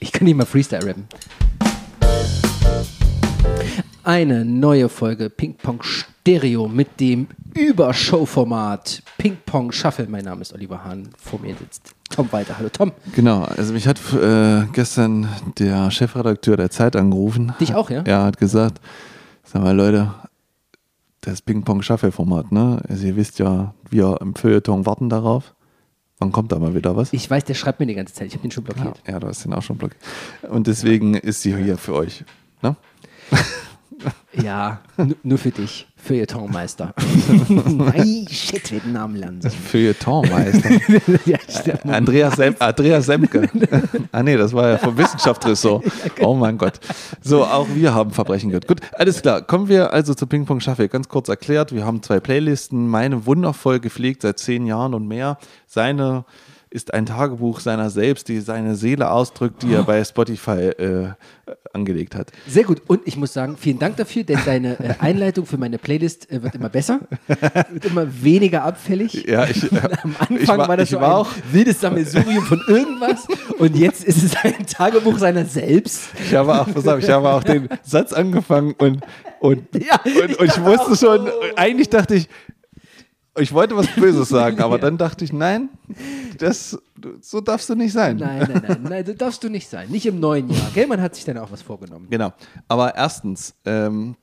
Ich kann nicht mal Freestyle rappen. Eine neue Folge Ping Pong Stereo mit dem Übershow-Format Ping Pong Shuffle. Mein Name ist Oliver Hahn. Vor mir sitzt Tom Weiter. Hallo Tom. Genau, also mich hat äh, gestern der Chefredakteur der Zeit angerufen. Dich auch, ja? Ja, hat gesagt, sag mal Leute, das Ping-Pong-Shuffle-Format, ne? Also ihr wisst ja, wir im Feuilleton warten darauf. Wann kommt da mal wieder was? Ich weiß, der schreibt mir die ganze Zeit. Ich habe den schon blockiert. Ja, du hast den auch schon blockiert. Und deswegen ist sie hier für euch. Ne? Ja, nu- nur für dich. Feuilletonmeister. Nein, shit, wir den Namen lernen. Feuilletonmeister. ja, stimmt. Andreas, Sem Andreas Semke. ah nee, das war ja vom Wissenschaftsressort. Oh mein Gott. So, auch wir haben Verbrechen gehört. Gut, alles klar. Kommen wir also zu Ping Pong Shuffle. Ganz kurz erklärt, wir haben zwei Playlisten. Meine wundervoll gepflegt seit zehn Jahren und mehr. Seine ist ein Tagebuch seiner selbst, die seine Seele ausdrückt, die er bei Spotify äh, angelegt hat. Sehr gut. Und ich muss sagen, vielen Dank dafür, denn deine äh, Einleitung für meine Playlist äh, wird immer besser, wird immer weniger abfällig. Ja, ich, äh, Am Anfang ich war, war, das so war ein auch, wildes Sammelsurium von irgendwas und jetzt ist es ein Tagebuch seiner selbst. ich habe auch, pass auf, ich habe auch den Satz angefangen und, und Ja, Und, und ich wusste schon, eigentlich dachte ich, ich wollte was Böses sagen, aber dann dachte ich, nein, das, so darfst du nicht sein. Nein, nein, nein, nein, das darfst du nicht sein. Nicht im neuen Jahr. Gell, man hat sich dann auch was vorgenommen. Genau. Aber erstens ähm,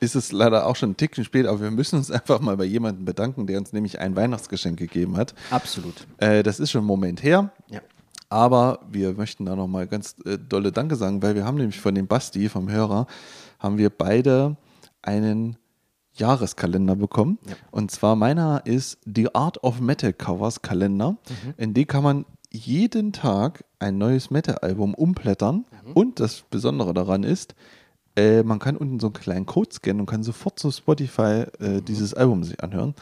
ist es leider auch schon ein Ticken spät, aber wir müssen uns einfach mal bei jemandem bedanken, der uns nämlich ein Weihnachtsgeschenk gegeben hat. Absolut. Äh, das ist schon einen Moment her. Ja. Aber wir möchten da nochmal ganz äh, dolle Danke sagen, weil wir haben nämlich von dem Basti, vom Hörer, haben wir beide einen Jahreskalender bekommen. Ja. Und zwar meiner ist The Art of Metal Covers Kalender. In dem kann man jeden Tag ein neues Metal-Album umblättern. Und das Besondere daran ist, äh, man kann unten so einen kleinen Code scannen und kann sofort zu Spotify äh, dieses Album sich anhören.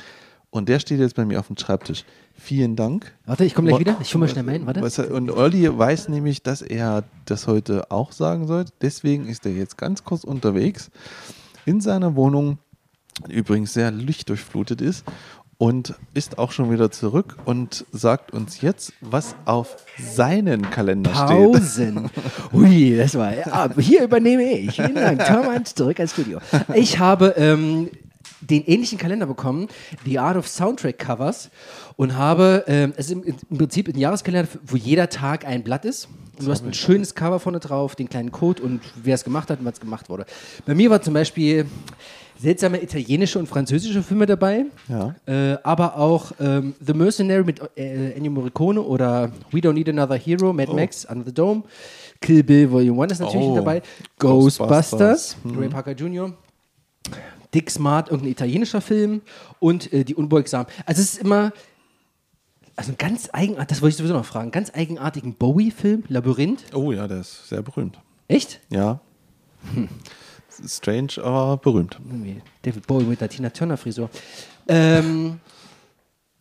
Und der steht jetzt bei mir auf dem Schreibtisch. Vielen Dank. Warte, ich komme gleich wieder. Ich hole mal schnell meinen. Warte. Und Olli weiß nämlich, dass er das heute auch sagen sollte. Deswegen ist er jetzt ganz kurz unterwegs in seiner Wohnung, übrigens sehr lichtdurchflutet ist, und ist auch schon wieder zurück und sagt uns jetzt, was auf seinen Kalender steht. Pausen. Ui, das war. Ja, hier übernehme ich. Vielen Dank. Tom Hans, zurück ins Studio. Ich habe ähm, den ähnlichen Kalender bekommen, The Art of Soundtrack Covers, und habe, ähm, es ist im, im Prinzip ein Jahreskalender, wo jeder Tag ein Blatt ist. Und du hast ein schönes Cover vorne drauf, den kleinen Code und wer es gemacht hat und was gemacht wurde. Bei mir war zum Beispiel seltsame italienische und französische Filme dabei. Ja. Äh, aber auch ähm, The Mercenary mit äh, Ennio Morricone oder We Don't Need Another Hero, Mad Max, Under the Dome, Kill Bill Volume 1 ist natürlich Oh. dabei, Ghostbusters. Ghostbusters, Ray Parker Jr., Dick Smart, irgendein italienischer Film und äh, Die Unbeugsamen. Also es ist immer, also ein ganz eigenartig, das wollte ich sowieso noch fragen, ganz eigenartigen Bowie-Film, Labyrinth. Oh ja, der ist sehr berühmt. Echt? Ja. Strange, aber berühmt. David Bowie mit der Tina Turner Frisur. Ähm,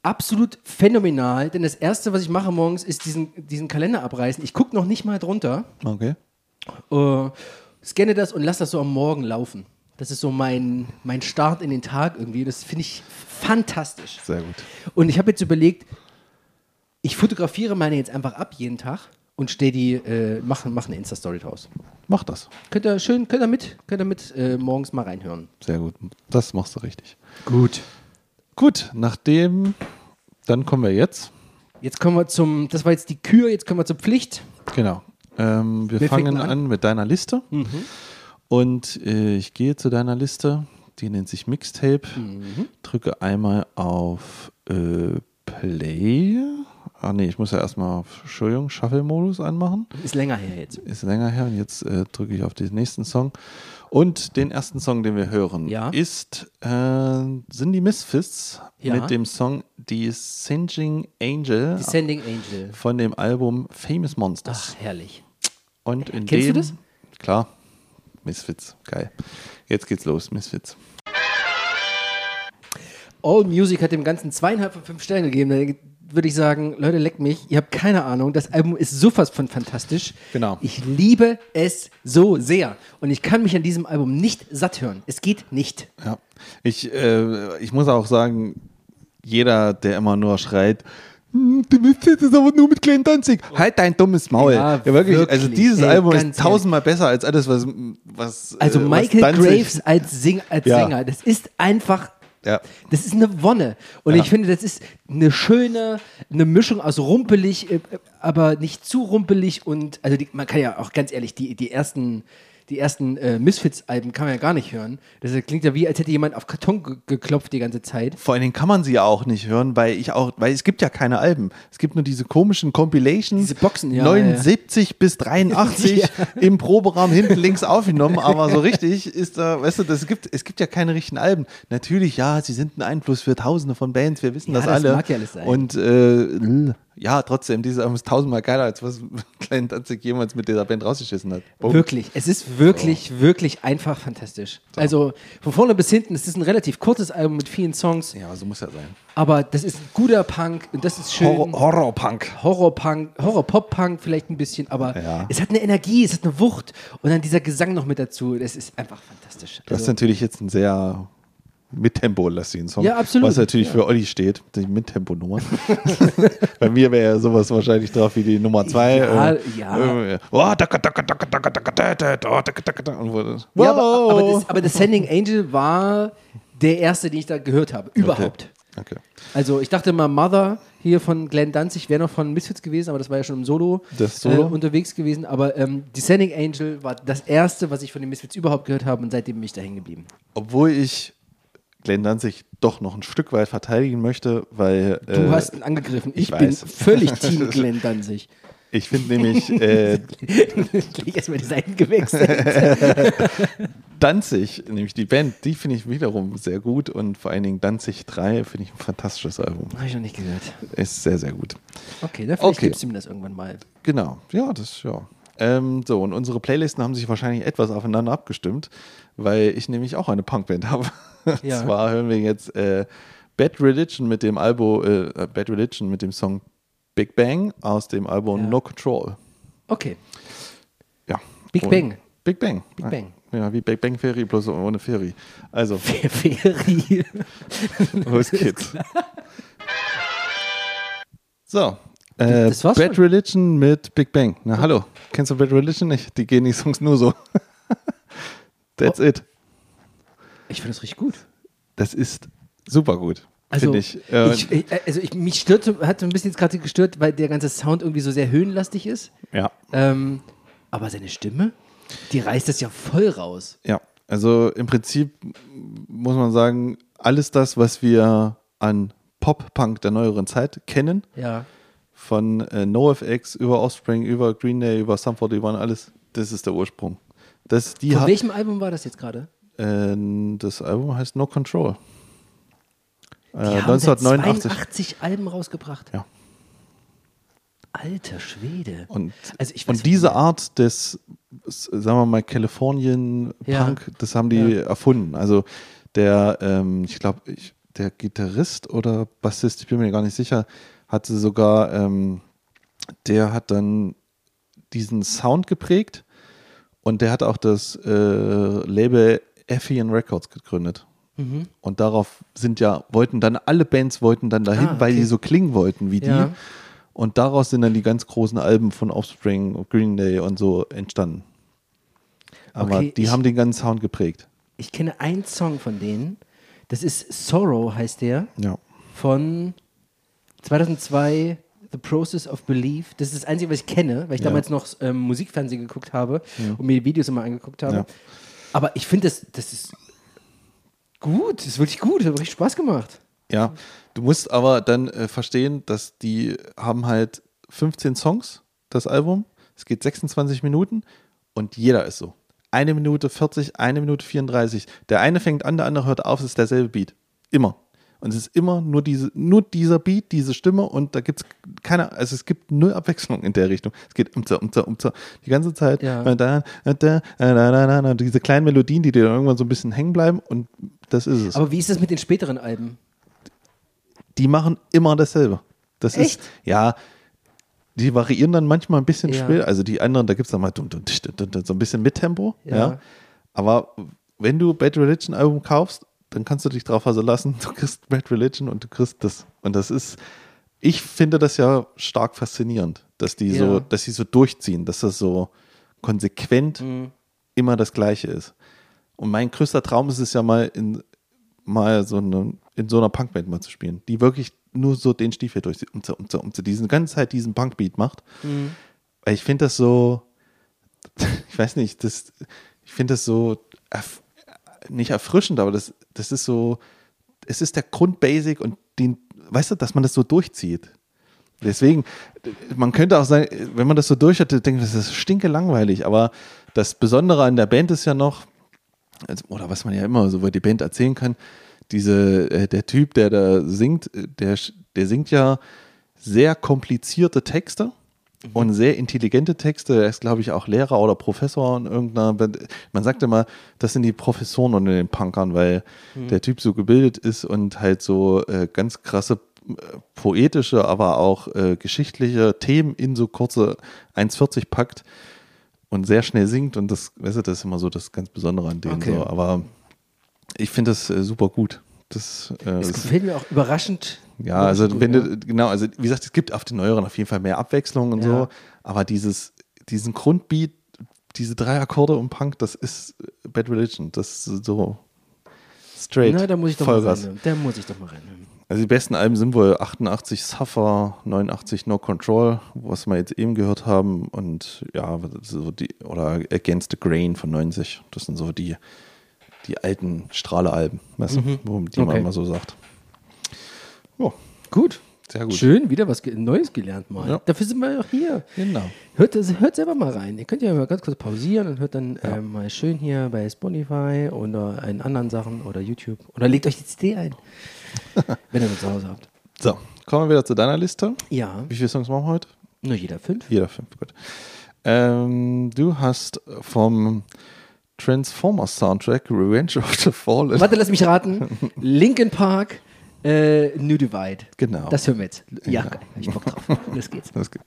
absolut phänomenal, denn das erste, was ich mache morgens, ist diesen, diesen Kalender abreißen. Ich gucke noch nicht mal drunter, Okay. äh, scanne das und lasse das so am Morgen laufen. Das ist so mein, mein Start in den Tag irgendwie. Das finde ich fantastisch. Sehr gut. Und ich habe jetzt überlegt, ich fotografiere meine jetzt einfach ab jeden Tag und stehe die, äh, mache mach eine Insta-Story draus. Mach das. Könnt ihr schön, könnt ihr mit, könnt ihr mit äh, morgens mal reinhören. Sehr gut. Das machst du richtig. Gut. Gut, nachdem, dann kommen wir jetzt. Jetzt kommen wir zum, das war jetzt die Kür, jetzt kommen wir zur Pflicht. Genau. Ähm, wir fängt fangen an? an? mit deiner Liste. Und äh, ich gehe zu deiner Liste. Die nennt sich Mixtape. Drücke einmal auf äh, Play. Ah nee, ich muss ja erstmal auf, Entschuldigung, Shuffle-Modus anmachen. Ist länger her jetzt. Ist länger her. Und jetzt äh, drücke ich auf den nächsten Song. Und den ersten Song, den wir hören, Ja. ist, äh, sind die Misfits Ja. mit dem Song Die Singing Angel Descending Angel. von dem Album Famous Monsters. Ach, herrlich. Und in Kennst du dem, das? Klar, Misfits, geil. Jetzt geht's los, Misfits. All Music hat dem Ganzen zweieinhalb von fünf Sterne gegeben. Würde ich sagen, Leute, leckt mich. Ihr habt keine Ahnung. Das Album ist so fast von fantastisch. Genau. Ich liebe es so sehr. Und ich kann mich an diesem Album nicht satt hören. Es geht nicht. Ja. Ich, äh, ich muss auch sagen, jeder, der immer nur schreit, hm, du müsstest es aber nur mit Glenn Danzig. Halt dein dummes Maul. Ja, Ja, wirklich, wirklich. Also dieses Ey, Album ist tausendmal besser als alles, was. was Also äh, was Michael Danzig- Graves als, Sing als Ja. Sänger, das ist einfach Ja. Das ist eine Wonne. Und Ja. ich finde, das ist eine schöne, eine Mischung aus rumpelig, äh, aber nicht zu rumpelig und, also die, man kann ja auch ganz ehrlich, die, die ersten, die ersten äh, Misfits-Alben kann man ja gar nicht hören. Das klingt ja wie, als hätte jemand auf Karton ge geklopft die ganze Zeit. Vor allen Dingen kann man sie ja auch nicht hören, weil ich auch, weil es gibt ja keine Alben. Es gibt nur diese komischen Compilations. Diese Boxen, ja, 79 bis 83 im Proberaum hinten links aufgenommen, aber so richtig ist da, weißt du, das gibt, es gibt ja keine richtigen Alben. Natürlich, ja, sie sind ein Einfluss für tausende von Bands, wir wissen Ja, das das alle. mag ja alles sein. Und äh, ja, trotzdem, dieses Album ist tausendmal geiler, als was Klein Danzig jemals mit dieser Band rausgeschissen hat. Punkt. Wirklich. Es ist wirklich, wirklich einfach fantastisch. Also von vorne bis hinten, es ist ein relativ kurzes Album mit vielen Songs, Ja, so muss ja sein. aber das ist ein guter Punk und das ist schön. Horror, Horrorpunk. Horror-Punk, Horror-Pop-Punk vielleicht ein bisschen, aber Ja. es hat eine Energie, es hat eine Wucht und dann dieser Gesang noch mit dazu. Das ist einfach fantastisch. Das ist Also, natürlich jetzt ein sehr mit Tempo lässt den Song. Ja, absolut. Was natürlich ja. für Olli steht, die Mittempo-Nummer. Bei mir wäre ja sowas wahrscheinlich drauf wie die Nummer 2. Ja, ja. aber, The Sending Angel war der erste, den ich da gehört habe, überhaupt. Okay. okay. Also ich dachte mal, Mother hier von Glenn Danzig wäre noch von Misfits gewesen, aber das war ja schon im Solo, Solo? Äh, unterwegs gewesen. Aber ähm, Descending Angel war das erste, was ich von den Misfits überhaupt gehört habe und seitdem bin ich da hängen geblieben. Obwohl ich Glenn Danzig doch noch ein Stück weit verteidigen möchte, weil Du äh, hast ihn angegriffen. Ich, ich bin völlig Team Glenn Danzig. ich finde nämlich äh, Gleich erstmal die Seiten gewechselt. Danzig, nämlich die Band, die finde ich wiederum sehr gut und vor allen Dingen Danzig 3 finde ich ein fantastisches Album. Habe ich noch nicht gehört. Ist sehr, sehr gut. Okay, dann vielleicht Okay. gibst du mir das irgendwann mal. Genau, ja, das ja. Ähm, so, und unsere Playlisten haben sich wahrscheinlich etwas aufeinander abgestimmt, weil ich nämlich auch eine Punkband habe. Ja. Und zwar hören wir jetzt äh, Bad Religion mit dem Album äh, Bad Religion mit dem Song Big Bang aus dem Album Ja. No Control. Okay. Ja. Big Und- Bang. Big Bang. Big Bang. Ja, wie Big Bang Theory, bloß ohne Theory. Also, Ferie. los geht's. So. Äh, Das war's Bad schon? Religion mit Big Bang. Na hallo, kennst du Bad Religion nicht? Die gehen die Songs nur so. That's Oh. it. Ich finde das richtig gut. Das ist super gut, Also, ich. Äh, ich, ich, also ich, mich stört, hat so ein bisschen jetzt gerade gestört, weil der ganze Sound irgendwie so sehr höhenlastig ist. ja, Ähm, aber seine Stimme, die reißt das ja voll raus. ja. Also im Prinzip muss man sagen, alles das, was wir an Pop-Punk der neueren Zeit kennen, Ja. Von äh, NoFX über Offspring, über Green Day, über Sum 41, alles, das ist der Ursprung. Das, die Von welchem Album war das jetzt gerade? äh, das Album heißt No Control. Die Äh, haben seit 1989. 82 Alben rausgebracht. Ja. Alter Schwede. Und, Also weiß und diese. Art des, sagen wir mal, Californian Ja. Punk, das haben die erfunden. Also der, ähm, ich glaube, der Gitarrist oder Bassist, ich bin mir gar nicht sicher, hatte sogar, ähm, der hat dann diesen Sound geprägt und der hat auch das äh, Label Effian Records gegründet. Mhm. Und darauf sind ja, wollten dann alle Bands wollten dann dahin, Ah, weil okay. die so klingen wollten wie die. Ja. Und daraus sind dann die ganz großen Alben von Offspring, Green Day und so entstanden. Aber Okay, die ich- haben den ganzen Sound geprägt. Ich kenne einen Song von denen. Das ist Sorrow, heißt der. Ja. Von 2002, The Process of Belief. Das ist das Einzige, was ich kenne, weil ich Ja. damals noch ähm, Musikfernsehen geguckt habe und mir die Videos immer angeguckt habe. Ja. Aber ich finde, das, das ist gut. Das ist wirklich gut. Das hat richtig Spaß gemacht. Ja, du musst aber dann äh, verstehen, dass die haben halt 15 Songs, das Album. Es geht 26 Minuten und jeder ist so. Eine Minute 40, eine Minute 34. Der eine fängt an, der andere hört auf, es ist derselbe Beat. Immer. Und es ist immer nur, diese, nur dieser Beat, diese Stimme und da gibt es keine, also es gibt null Abwechslung in der Richtung. Es geht um, um, um, die ganze Zeit. Ja. Dann, und dann, und dann, und diese kleinen Melodien, die dir dann irgendwann so ein bisschen hängen bleiben und das ist es Aber wie ist das mit den späteren Alben? die machen immer dasselbe. Das Echt? ist, ja, die variieren dann manchmal ein bisschen Ja. still. Also die anderen, da gibt es dann mal tsch, dum, dum, so ein bisschen mit Tempo. Ja. Ja. Aber wenn du Bad Religion Album kaufst, dann kannst du dich drauf also lassen, du kriegst Bad Religion und du kriegst das. Und das ist ich finde das ja stark faszinierend, dass die so, Ja. dass sie so durchziehen, dass das so konsequent Mhm. immer das Gleiche ist. Und mein größter Traum ist es ja mal in mal so eine, in so einer Punkband mal zu spielen, die wirklich nur so den Stiefel durchzieht und so, und so, und so diesen ganze Zeit diesen Punkbeat macht. Weil ich finde das so, ich weiß nicht, das, ich finde das so erf nicht erfrischend, aber das, das ist so, es ist der Grundbasic und den, weißt du, dass man das so durchzieht. Deswegen, man könnte auch sagen, wenn man das so durch hat, denkt man, das ist stinke langweilig, aber das Besondere an der Band ist ja noch, oder was man ja immer so über die Band erzählen kann, diese, äh, der Typ, der da singt, äh, der, der singt ja sehr komplizierte Texte und sehr intelligente Texte. Er ist, glaube ich, auch Lehrer oder Professor in irgendeiner. Man sagt immer, das sind die Professoren unter den Punkern, weil der Typ so gebildet ist und halt so äh, ganz krasse äh, poetische, aber auch äh, geschichtliche Themen in so kurze 1,40 packt und sehr schnell singt und das, weißt du, das ist immer so das ganz Besondere an denen. Okay. So. Aber ich finde das äh, super gut. Das, äh, Es gefällt mir auch überraschend. Ja, also wenn du, genau, also wie gesagt, es gibt auf den neueren auf jeden Fall mehr Abwechslung und Ja. so, aber dieses, diesen Grundbeat, diese drei Akkorde und Punk, das ist Bad Religion, das ist so straight. Na, da muss ich doch mal Vollgas. rein. Da muss ich doch mal rein. Also die besten Alben sind wohl 88 Suffer, 89 No Control, was wir jetzt eben gehört haben und ja, so die, oder Against the Grain von 90, das sind so die, die alten Strahlealben, weißt du, wo- die man Okay. immer so sagt. Ja, Gut. sehr gut. Schön, wieder was Neues gelernt mal. Ja. Dafür sind wir auch hier. Genau. Hört, das- hört selber mal rein. Ihr könnt ja mal ganz kurz pausieren und hört dann ähm, mal schön hier bei Spotify oder in anderen Sachen oder YouTube. Oder legt euch die CD ein, wenn ihr das zu Hause habt. So, kommen wir wieder zu deiner Liste. Ja, Wie viele Songs machen wir heute? nur jeder fünf. Jeder fünf, gut. Ähm, du hast vom Transformers Soundtrack Revenge of the Fallen. Warte, lass mich raten. Linkin Park, äh, New Divide. Genau. Das hören wir jetzt. Ja, Genau. geil. Ich Bock drauf. Los geht's. Das geht.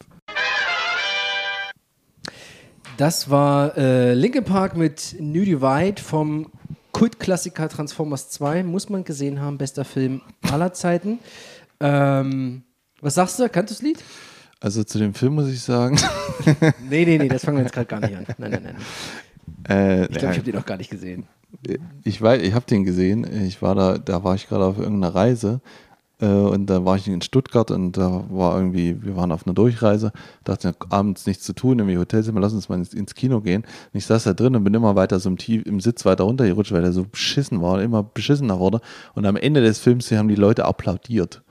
Das war äh, Linkin Park mit New Divide vom Kultklassiker Transformers 2. Muss man gesehen haben. Bester Film aller Zeiten. Ähm, was sagst du? Kannst du das Lied? Also zu dem Film muss ich sagen, Nee, nee, nee, das fangen wir jetzt gerade gar nicht an. Nein, nein, nein. Äh, Ich glaube, ich habe den noch gar nicht gesehen. ich weiß, ich habe den gesehen. Ich war da, da war ich gerade auf irgendeiner Reise äh, und da war ich in Stuttgart und da war irgendwie, wir waren auf einer Durchreise, dachte abends nichts zu tun, irgendwie Hotelzimmer, lass uns mal ins, ins Kino gehen. Und ich saß da drin und bin immer weiter so im, Tief, im Sitz weiter runtergerutscht, weil der so beschissen war, immer beschissener wurde. Und am Ende des Films haben die Leute applaudiert.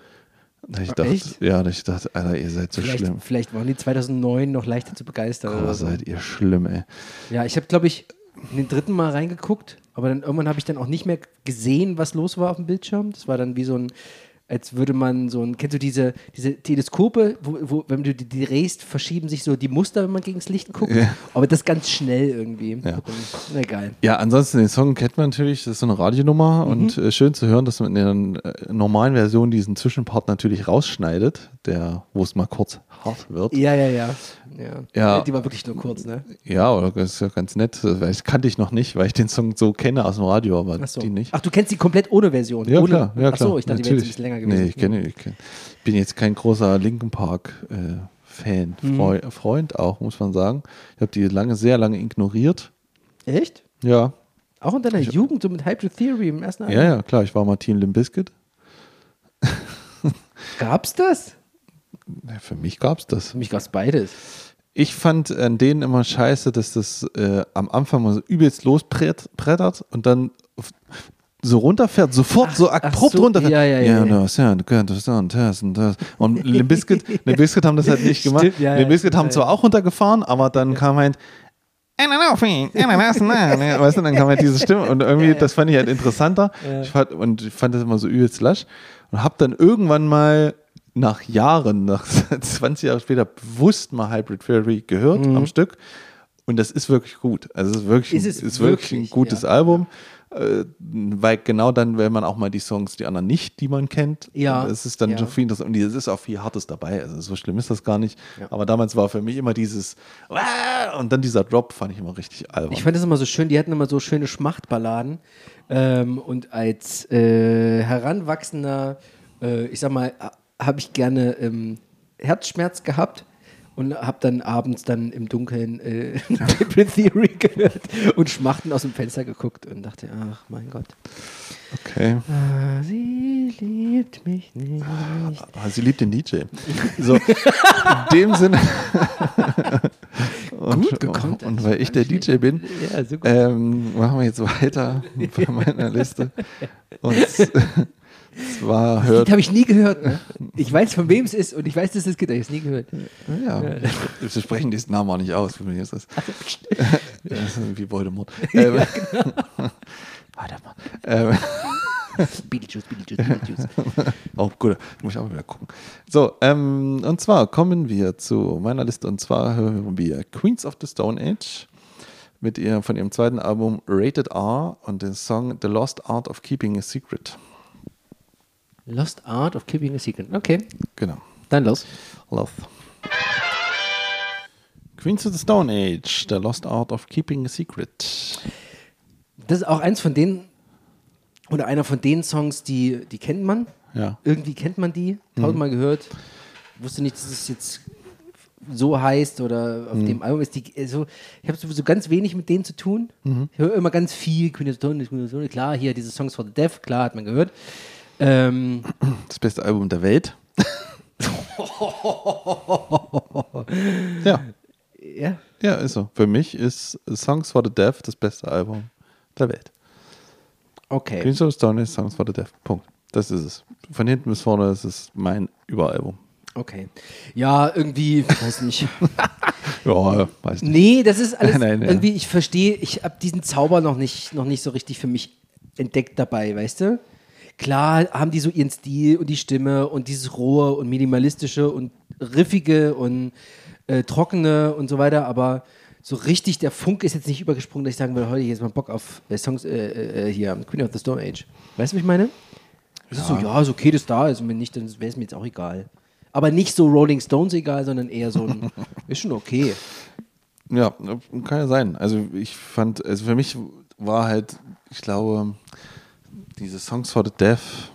Ich Ach, dachte, echt? ja, ich dachte, Alter, ihr seid so Vielleicht, schlimm. vielleicht waren die 2009 noch leichter zu begeistern. Oh, oder so. seid ihr schlimm, ey. Ja, ich habe, glaube ich, den dritten Mal reingeguckt, aber dann irgendwann habe ich dann auch nicht mehr gesehen, was los war auf dem Bildschirm. Das war dann wie so ein, als würde man so ein, kennst du diese, diese Teleskope, wo, wo wenn du die drehst, verschieben sich so die Muster, wenn man gegen das Licht guckt. Ja. Aber das ganz schnell irgendwie. Ja. Na geil. Ja, ansonsten den Song kennt man natürlich, das ist so eine Radionummer Mhm. und äh, schön zu hören, dass man in der äh, normalen Version diesen Zwischenpart natürlich rausschneidet, der, wo es mal kurz hart wird. Ja, ja, ja. ja. Ja. Die war wirklich nur kurz, ne? Ja, oder das ist ja ganz nett, ich kannte ich noch nicht, weil ich den Song so kenne aus dem Radio, aber Achso. die nicht. Ach, du kennst die komplett ohne Version? ja, ohne, klar, ja, klar. Achso, ich dachte, die wäre jetzt ein bisschen länger gewesen. Nee, ich kenne, ich kenn, bin jetzt kein großer Linkin Park äh, Fan, Mhm. Freu Freund auch, muss man sagen. Ich habe die lange, sehr lange ignoriert. Echt? Ja, Auch in deiner Jugend, so mit Hybrid Theory im ersten ja, ja, klar, ich war mal Team Limp Bizkit. Gab's das? Für mich gab es das. Für mich gab's beides. Ich fand an denen immer scheiße, dass das äh, am Anfang mal so übelst losbrettert und dann so runterfährt, sofort so ach abrupt so, runterfährt. ja, ja, ja, ja. das, ja, das und das und das. Und Limp Bizkit, haben das halt nicht gemacht. Stimmt, ja, Limp haben zwar auch runtergefahren, aber dann kam halt weißt du, dann kam halt diese Stimme und irgendwie, das fand ich halt interessanter. Ich fand, und ich fand das immer so übelst lasch und habe dann irgendwann mal nach Jahren, nach 20 Jahre später, bewusst mal Hybrid Theory gehört am Stück. Und das ist wirklich gut. Also es ist wirklich, Ist es ist wirklich, wirklich, ein gutes ja. Album. Äh, weil genau dann, wenn man auch mal die Songs, die anderen nicht, die man kennt, Ja. es ist dann Ja. schon viel interessant. Und es ist auch viel Hartes dabei. Also so schlimm ist das gar nicht. Ja. Aber damals war für mich immer dieses und dann dieser Drop fand ich immer richtig albern. Ich fand das immer so schön, die hatten immer so schöne Schmachtballaden. Ähm, und als äh, heranwachsender, äh, ich sag mal, habe ich gerne ähm, Herzschmerz gehabt und habe dann abends dann im Dunkeln äh, Triple Theory gehört und Schmachten aus dem Fenster geguckt und dachte, ach mein Gott. Okay. Ah, sie liebt mich nicht. Ah, sie liebt den DJ. So, in dem Sinne. und, Gut gekonnt, Und weil ich der DJ bin, Ja, so ähm, machen wir jetzt weiter bei meiner Liste. Und zwar hört. Das habe ich nie gehört. Ne? Ich weiß, von wem es ist und ich weiß, dass es gibt, aber ich habe es nie gehört. Ja, wir sprechen diesen Namen auch nicht aus. Mich ist das, das ist wie Voldemort. Ähm, Warte mal. Ähm, Beetlejuice, Beetlejuice, Beetlejuice. oh, gut, muss ich auch mal wieder gucken. So, ähm, und zwar kommen wir zu meiner Liste und zwar hören wir Queens of the Stone Age mit ihr von ihrem zweiten Album Rated R und den Song The Lost Art of Keeping a Secret. Lost Art of Keeping a Secret. Okay, Genau. dann los. Love. Queens of the Stone Age, The Lost Art of Keeping a Secret. Das ist auch eins von den, oder einer von den Songs, die, die kennt man. Ja. Irgendwie kennt man die, tausendmal gehört. Wusste nicht, dass es jetzt so heißt oder auf dem Album ist die, also, ich habe sowieso ganz wenig mit denen zu tun. Ich höre immer ganz viel, Queen of the Stone, Queen of the Stone, klar, hier diese Songs for the Deaf, klar, hat man gehört. Ähm, Das beste Album der Welt. ja, ja, ja, ist so. Für mich ist Songs for the Deaf das beste Album der Welt. okay. Queens of Stone Age, Songs for the Deaf. Punkt. Das ist es. Von hinten bis vorne ist es mein Überalbum. Okay. Ja, irgendwie, weiß nicht. Ja, weiß nicht. Nee, das ist alles Nein, ja. irgendwie, ich verstehe, ich habe diesen Zauber noch nicht, noch nicht so richtig für mich entdeckt dabei, weißt du? Klar haben die so ihren Stil und die Stimme und dieses rohe und minimalistische und riffige und äh, trockene und so weiter, aber so richtig der Funke ist jetzt nicht übergesprungen, dass ich sagen würde, heute jetzt mal Bock auf äh, Songs äh, äh, hier, Queen of the Stone Age. Weißt du, was ich meine? Es ist so, ja, ist okay, dass da ist und wenn nicht, dann wäre es mir jetzt auch egal. Aber nicht so Rolling Stones egal, sondern eher so ein, ist schon okay. Ja, kann ja sein. Also ich fand, also für mich war halt, ich glaube, diese Songs for the Deaf,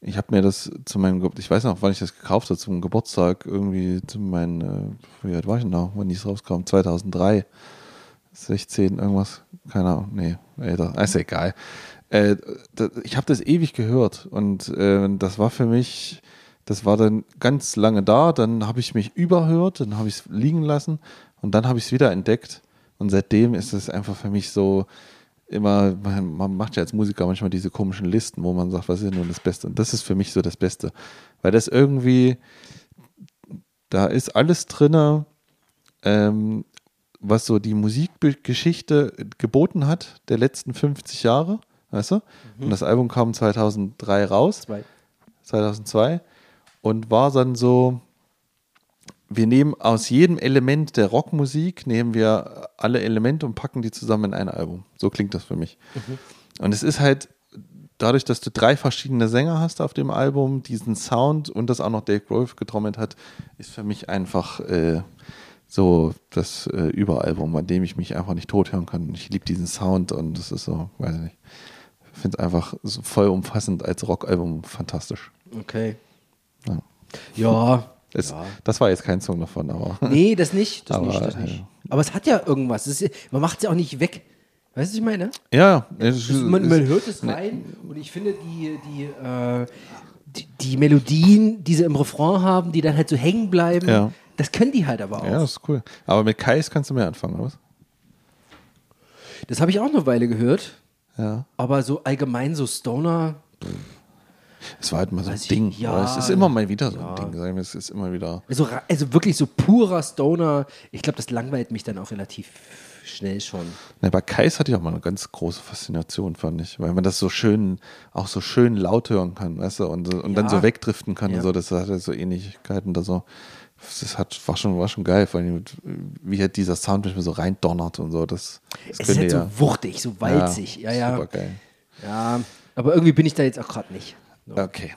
ich habe mir das zu meinem, Ge- ich weiß noch, wann ich das gekauft habe, zum Geburtstag, irgendwie zu meinem, äh, wie alt war ich denn da, wann dies rauskam? 2003, 16, irgendwas, keine Ahnung, nee, älter, ist egal. Äh, da, ich habe das ewig gehört und äh, das war für mich, das war dann ganz lange da, dann habe ich mich überhört, dann habe ich es liegen lassen und dann habe ich es wieder entdeckt und seitdem ist es einfach für mich so immer, man, man macht ja als Musiker manchmal diese komischen Listen, wo man sagt, was ist nun das Beste und das ist für mich so das Beste, weil das irgendwie, da ist alles drinne, ähm, was so die Musikgeschichte geboten hat der letzten 50 Jahre, weißt du? Und das Album kam 2003 raus. Zwei. 2002 und war dann so, wir nehmen aus jedem Element der Rockmusik, nehmen wir alle Elemente und packen die zusammen in ein Album. So klingt das für mich. Und es ist halt dadurch, dass du drei verschiedene Sänger hast auf dem Album, diesen Sound und das auch noch Dave Grohl getrommelt hat, ist für mich einfach äh, so das äh, Überalbum, an dem ich mich einfach nicht tot hören kann. Ich liebe diesen Sound und das ist so, weiß ich nicht. Ich finde es einfach so voll umfassend als Rockalbum fantastisch. Okay. Ja. Ja. Es, ja. Das war jetzt kein Song davon, aber. Nee, das nicht. Das Aber, nicht, das nicht. äh, Aber es hat ja irgendwas. Es ist, man macht es ja auch nicht weg. Weißt du, was ich meine? Ja, es, Das, man, man hört es rein und ich finde die, die, äh, die, die Melodien, die sie im Refrain haben, die dann halt so hängen bleiben, Ja. das können die halt aber auch. ja, das ist cool. Aber mit Kais kannst du mehr anfangen, oder was? Das habe ich auch eine Weile gehört, Ja. aber so allgemein so Stoner, Es war halt mal so ein Weiß ich Ding. nicht. Ja, es ist immer mal wieder so ja. ein Ding. Es ist immer wieder. also, also wirklich so purer Stoner, ich glaube, das langweilt mich dann auch relativ schnell schon. Ne, bei Kais hatte ich auch mal eine ganz große Faszination, fand ich. Weil man das so schön, auch so schön laut hören kann, weißt du, und, so- und dann Ja. so wegdriften kann Ja. und so. Das hatte so Ähnlichkeiten da so. Das hat, war, schon, war schon geil, vor allem wie halt dieser Sound manchmal so reindonnert und so. Das, das Es ist halt ja. so wuchtig, so walzig. Ja, ja. Super geil. Ja, aber irgendwie bin ich da jetzt auch gerade nicht. So. Okay.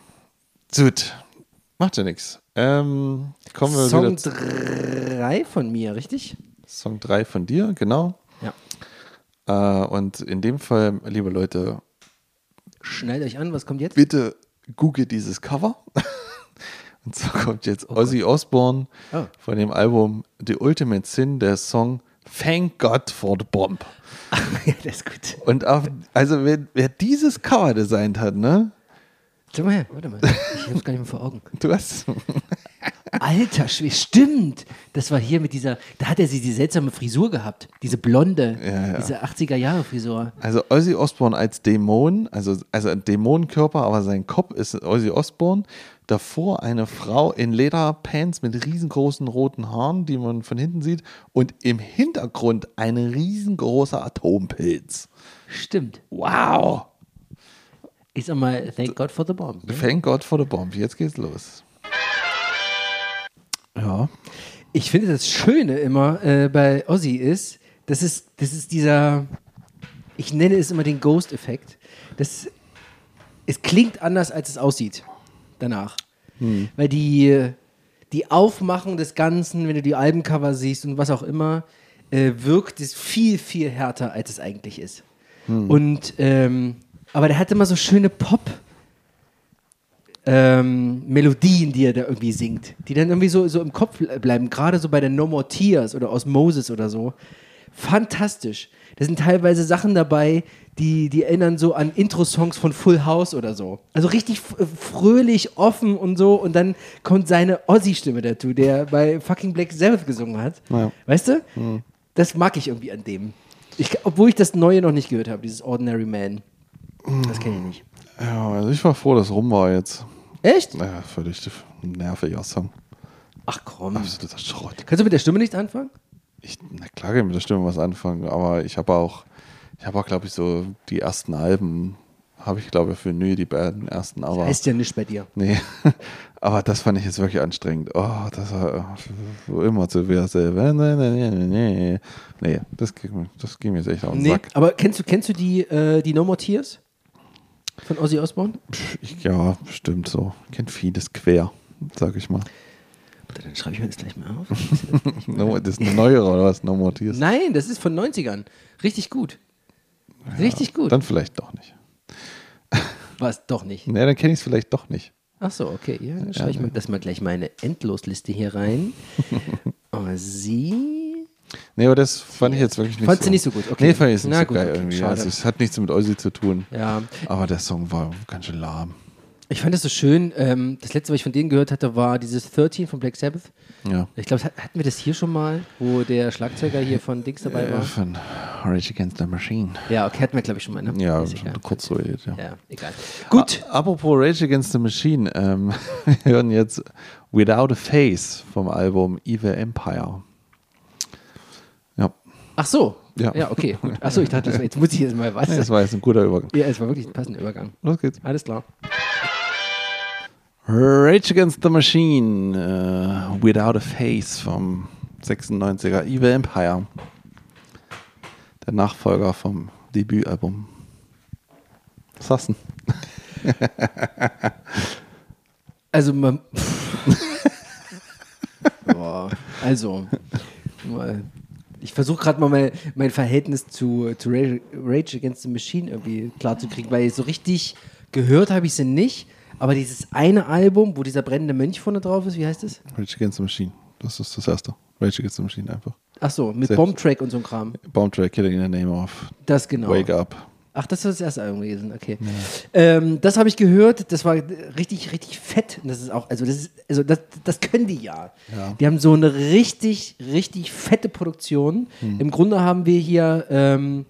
Gut. Macht ja nichts. Ähm, kommen wir Song wieder zu 3 von mir, richtig? Song 3 von dir, genau. Ja. Äh, und in dem Fall, liebe Leute, Schnallt euch an, was kommt jetzt? bitte google dieses Cover. Und zwar kommt jetzt Ozzy Osbourne Oh. von dem Album The Ultimate Sin, der Song Thank God for the Bomb. ja, das ist gut. Und auch, also wer, wer dieses Cover designt hat, ne? Schau mal her, warte mal. Ich hab's gar nicht mehr vor Augen. Du hast. Alter Schwede, stimmt. Das war hier mit dieser, da hat er sie die seltsame Frisur gehabt. Diese blonde, Ja, ja. diese 80er-Jahre-Frisur. Also Ozzy Osbourne als Dämon, also, also ein Dämonenkörper, aber sein Kopf ist Ozzy Osbourne. Davor eine Frau in Lederpants mit riesengroßen roten Haaren, die man von hinten sieht. Und im Hintergrund ein riesengroßer Atompilz. Stimmt. Wow! Ich sag mal, thank God for the bomb. ne? Thank God for the bomb. Jetzt geht's los. Ja. Ich finde, das Schöne immer äh, bei Ozzy ist, das ist, das ist dieser, ich nenne es immer den Ghost-Effekt. Das, es klingt anders, als es aussieht danach. Weil die, die Aufmachung des Ganzen, wenn du die Albencover siehst und was auch immer, äh, wirkt es viel, viel härter, als es eigentlich ist. Und, ähm, aber der hat immer so schöne Pop- ähm, Melodien, die er da irgendwie singt, die dann irgendwie so, so im Kopf bleiben, gerade so bei der No More Tears oder Osmosis oder so. Fantastisch. Da sind teilweise Sachen dabei, die, die erinnern so an Intro-Songs von Full House oder so. Also richtig f- fröhlich, offen und so. Und dann kommt seine Ozzy-Stimme dazu, der bei fucking Black Sabbath gesungen hat. Ja. Weißt du? Das mag ich irgendwie an dem. Ich, obwohl ich das Neue noch nicht gehört habe, dieses Ordinary Man. Das kenne ich nicht. Ja, also ich war froh, dass rum war jetzt. Echt? Naja, völlig nerviger Song. Ach komm. Absoluter Schrott. Kannst du mit der Stimme nichts anfangen? Ich, na klar kann ich mit der Stimme was anfangen, aber ich habe auch, ich habe auch, glaube ich, so die ersten Alben, habe ich, glaube ich, für Nö, die beiden ersten, aber. Heißt ja nichts bei dir. Nee, aber das fand ich jetzt wirklich anstrengend. Oh, das war so immer zu wer selber. Nee, nee, nee, nee. Nee, das ging, mir- das ging mir jetzt echt auf den Nee, Sack. aber kennst du, kennst du die, äh, die No More Tears? Von Ozzy Osbourne? Ja, stimmt so. Kennt vieles quer, sag ich mal. Dann schreibe ich mir das gleich mal auf. No, das ist eine neuere oder was? No More Tears? Nein, das ist von 90ern. Richtig gut. Richtig gut. Dann vielleicht doch nicht. Was? Doch nicht. Nee, dann kenne ich es vielleicht doch nicht. Ach so, okay. Ja, dann schreibe ich mir das mal gleich meine Endlosliste hier rein. Ozzy. Nee, aber das fand ich jetzt wirklich nicht Fandst so. du nicht so gut? Okay. Nee, fand ich jetzt nicht Na so gut, geil okay, irgendwie. schade. Also, es hat nichts mit Ozzy zu tun. Ja, Aber der Song war ganz schön lahm. ich fand das so schön. Ähm, das letzte, was ich von denen gehört hatte, war dieses 13 von Black Sabbath. Ja. Ich glaube, hatten wir das hier schon mal, wo der Schlagzeuger hier von Dings dabei Äh, war? von Rage Against the Machine. Ja, okay, hatten wir, glaube ich, schon mal, ne? Ja, kurz so ja. Ja, egal. Gut. A apropos Rage Against the Machine, ähm, wir hören jetzt Without a Face vom Album Evil Empire. Ja, Ach so. Ja. Ja, okay, gut. Ach so, ich dachte, jetzt muss ich jetzt mal was. das war jetzt ein guter Übergang. ja, es war wirklich ein passender Übergang. Los geht's. Alles klar. Rage Against the Machine, äh, Without a Face vom 96er Evil Empire. Der Nachfolger vom Debütalbum. Was hast du denn? Also, man. Boah, also, ich versuche gerade mal mein, mein Verhältnis zu, zu Rage, Against the Machine irgendwie klarzukriegen, weil so richtig gehört habe ich sie nicht. Aber dieses eine Album, wo dieser brennende Mönch vorne drauf ist, wie heißt es? Rage Against the Machine. Das ist das erste. Rage Against the Machine einfach. Ach so, mit Selbst- Bombtrack und so ein Kram. Bombtrack Killing in the Name of Das genau. Wake Up. Ach, das ist das erste Album gewesen, okay. Ähm, das habe ich gehört, das war richtig, richtig fett. Und das ist auch, also das ist, also das, das können die ja. Ja. Die haben so eine richtig, richtig fette Produktion. Im Grunde haben wir hier ähm,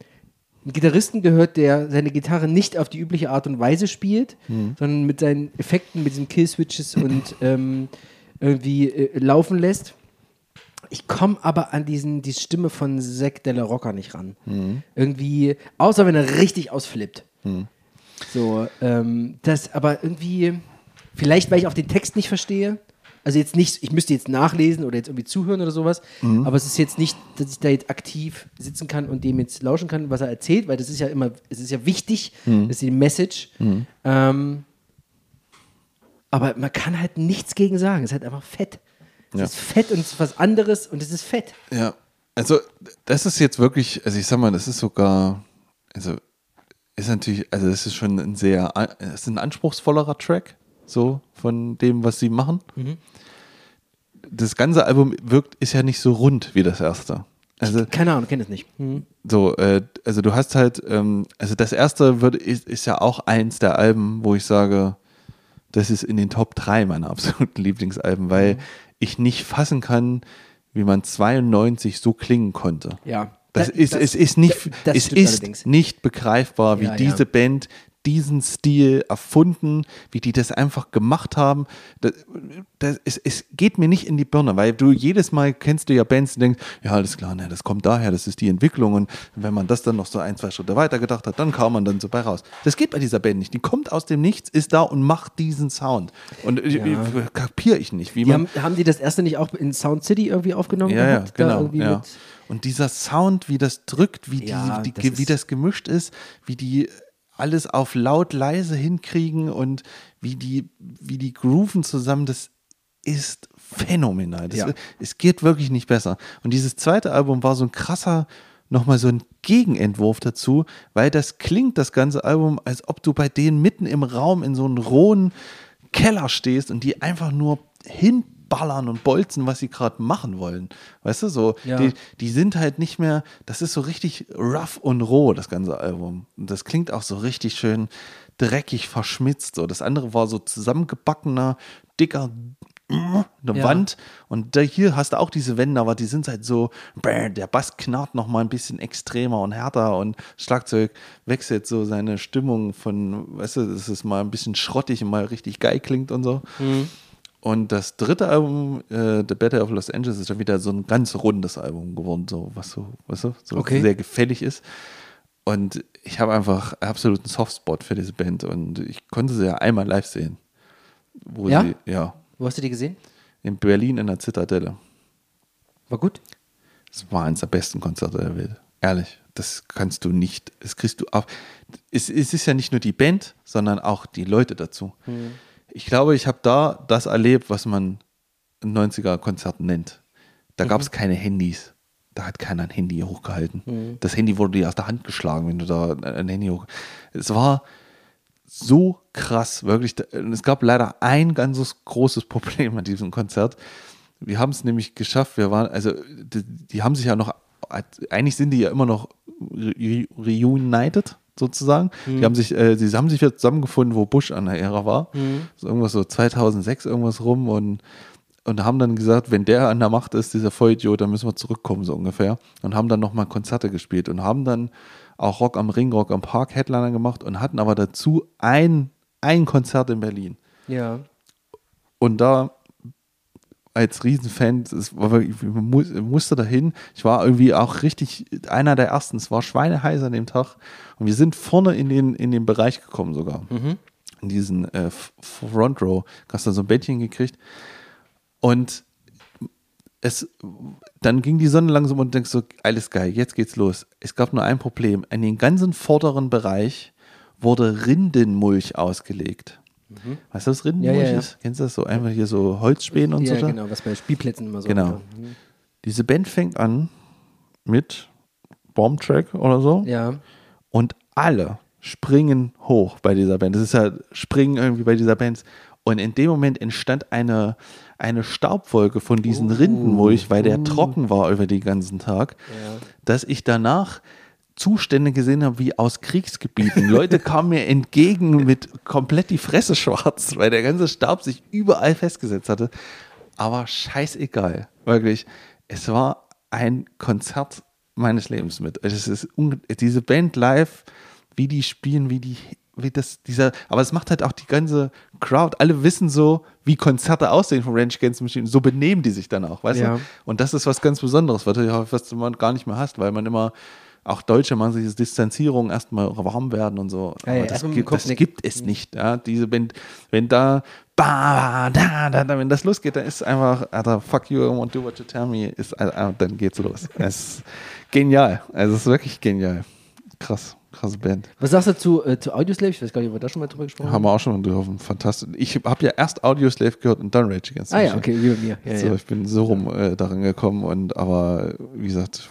einen Gitarristen gehört, der seine Gitarre nicht auf die übliche Art und Weise spielt, sondern mit seinen Effekten, mit diesen Killswitches und ähm, irgendwie äh, laufen lässt. Ich komme aber an diesen, die Stimme von Zack Della Rocca nicht ran. Irgendwie, außer wenn er richtig ausflippt. So, ähm, das aber irgendwie, vielleicht weil ich auch den Text nicht verstehe. Also jetzt nicht, ich müsste jetzt nachlesen oder jetzt irgendwie zuhören oder sowas, aber es ist jetzt nicht, dass ich da jetzt aktiv sitzen kann und dem jetzt lauschen kann, was er erzählt, weil das ist ja immer, es ist ja wichtig, das ist die Message. Ähm, aber man kann halt nichts gegen sagen. Es ist halt einfach fett. Es Ja. ist fett und es ist was anderes und es ist fett. Ja, also das ist jetzt wirklich, also ich sag mal, das ist sogar, also ist natürlich, also das ist schon ein sehr, es ist ein anspruchsvollerer Track, so von dem, was sie machen. Mhm. Das ganze Album wirkt, ist ja nicht so rund wie das erste. Also, Keine Ahnung, kenne es nicht. Mhm. so, äh, also du hast halt, ähm, also das erste wird, ist, ist ja auch eins der Alben, wo ich sage, das ist in den Top 3 meiner absoluten Lieblingsalben, weil ich nicht fassen kann, wie man 92 so klingen konnte. Ja. Das, Da- ist, das- es ist nicht, das es ist allerdings. nicht begreifbar, wie Ja, ja. diese Band diesen Stil erfunden, wie die das einfach gemacht haben. Das, das, es, es geht mir nicht in die Birne, weil du jedes Mal kennst du ja Bands und denkst, ja, alles klar, ne, das kommt daher, das ist die Entwicklung und wenn man das dann noch so ein, zwei Schritte weiter gedacht hat, dann kam man dann so bei raus. Das geht bei dieser Band nicht. Die kommt aus dem Nichts, ist da und macht diesen Sound. Und ja. kapiere ich nicht, wie Die man haben, haben die das erste nicht auch in Sound City irgendwie aufgenommen? ja, ja, gehabt? Genau. Ja. Und dieser Sound, wie das drückt, wie, Ja, die, das die, ist- wie das gemischt ist, wie die alles auf laut leise hinkriegen und wie die, wie die grooven zusammen, das ist phänomenal. Das, Ja. Es geht wirklich nicht besser. Und dieses zweite Album war so ein krasser, nochmal so ein Gegenentwurf dazu, weil das klingt, das ganze Album, als ob du bei denen mitten im Raum in so einem rohen Keller stehst und die einfach nur hinballern und bolzen, was sie gerade machen wollen. Weißt du, so, Ja. die, die sind halt nicht mehr, das ist so richtig rough und roh, das ganze Album. Und das klingt auch so richtig schön dreckig verschmitzt. So. Das andere war so zusammengebackener, dicker eine Ja. Wand und da hier hast du auch diese Wände, aber die sind halt so, der Bass knarrt noch mal ein bisschen extremer und härter und Schlagzeug wechselt so seine Stimmung von, weißt du, dass es mal ein bisschen schrottig und mal richtig geil klingt und so. Und das dritte Album, äh, The Battle of Los Angeles, ist dann wieder so ein ganz rundes Album geworden, so was so, weißt du, so Okay. sehr gefällig ist. Und ich habe einfach absoluten Softspot für diese Band und ich konnte sie ja einmal live sehen. Wo Ja? sie, ja, Wo hast du die gesehen? in Berlin in der Zitadelle. War gut? Das war eines der besten Konzerte der Welt. Ehrlich, das kannst du nicht, das kriegst du auf. Es, es ist ja nicht nur die Band, sondern auch die Leute dazu. Ich glaube, ich habe da das erlebt, was man ein 90er-Konzert nennt. Da gab es keine Handys. Da hat keiner ein Handy hochgehalten. Das Handy wurde dir aus der Hand geschlagen, wenn du da ein Handy hoch. Es war so krass, wirklich. Es gab leider ein ganzes großes Problem an diesem Konzert. Wir haben es nämlich geschafft, wir waren, also die, die haben sich ja noch, eigentlich sind die ja immer noch re reunited sozusagen. Die haben sich, äh, sie haben sich wieder zusammengefunden, wo Bush an der Ära war. So irgendwas so 2006 irgendwas rum und und haben dann gesagt, wenn der an der Macht ist, dieser Vollidiot, dann müssen wir zurückkommen, so ungefähr. Und haben dann nochmal Konzerte gespielt und haben dann auch Rock am Ring, Rock am Park Headliner gemacht und hatten aber dazu ein, ein Konzert in Berlin. Ja. Und da als Riesenfan, es war wirklich, ich mu- musste dahin. Ich war irgendwie auch richtig einer der ersten. Es war schweineheiß an dem Tag. Und wir sind vorne in den, in den Bereich gekommen sogar. In diesen äh, Front Row. Hast du so ein Bettchen gekriegt. Und es, dann ging die Sonne langsam und denkst so, alles geil, jetzt geht's los. Es gab nur ein Problem. In den ganzen vorderen Bereich wurde Rindenmulch ausgelegt. Weißt du, was Rindenmulch Ja, ja, ja. ist? Kennst du das so? Einfach hier so Holzspäne und ja, so. genau, was bei Spielplätzen immer so. Genau. Diese Band fängt an mit Bombtrack oder so Ja. und alle springen hoch bei dieser Band. Das ist ja Springen irgendwie bei dieser Band. Und in dem Moment entstand eine, eine Staubwolke von diesen Rindenmulch, weil der trocken war über den ganzen Tag, dass ich danach Zustände gesehen habe wie aus Kriegsgebieten. Leute kamen mir entgegen mit komplett die Fresse schwarz, weil der ganze Staub sich überall festgesetzt hatte. Aber scheißegal, wirklich. Es war ein Konzert meines Lebens mit. Es ist diese Band live, wie die spielen, wie die, wie das, dieser, aber es macht halt auch die ganze Crowd. Alle wissen so, wie Konzerte aussehen von Range Against Machine. So benehmen die sich dann auch, weißt Ja. du? Und das ist was ganz Besonderes, was du, ja- was du man gar nicht mehr hast, weil man immer auch Deutsche machen sich diese Distanzierung erstmal warm werden und so. Ja, ja, das, gibt, das gibt es nicht. Ja? Diese Band, wenn da, ba, da, da, da, wenn das losgeht, dann ist einfach, Alter, fuck you, I won't do what you tell me, ist, äh, dann geht's los. Es ist genial. Also es ist wirklich genial. Krass, krasse Band. Was sagst du zu, äh, zu Audioslave? Ich weiß gar nicht, ob wir da schon mal drüber gesprochen Haben wir auch schon mal dürfen. Fantastisch. Ich habe ja erst Audioslave gehört und dann Rage Against the Ah ja, Machine. okay, wie bei mir. Ja, so, ja. ich bin so rum äh, daran gekommen und aber wie gesagt,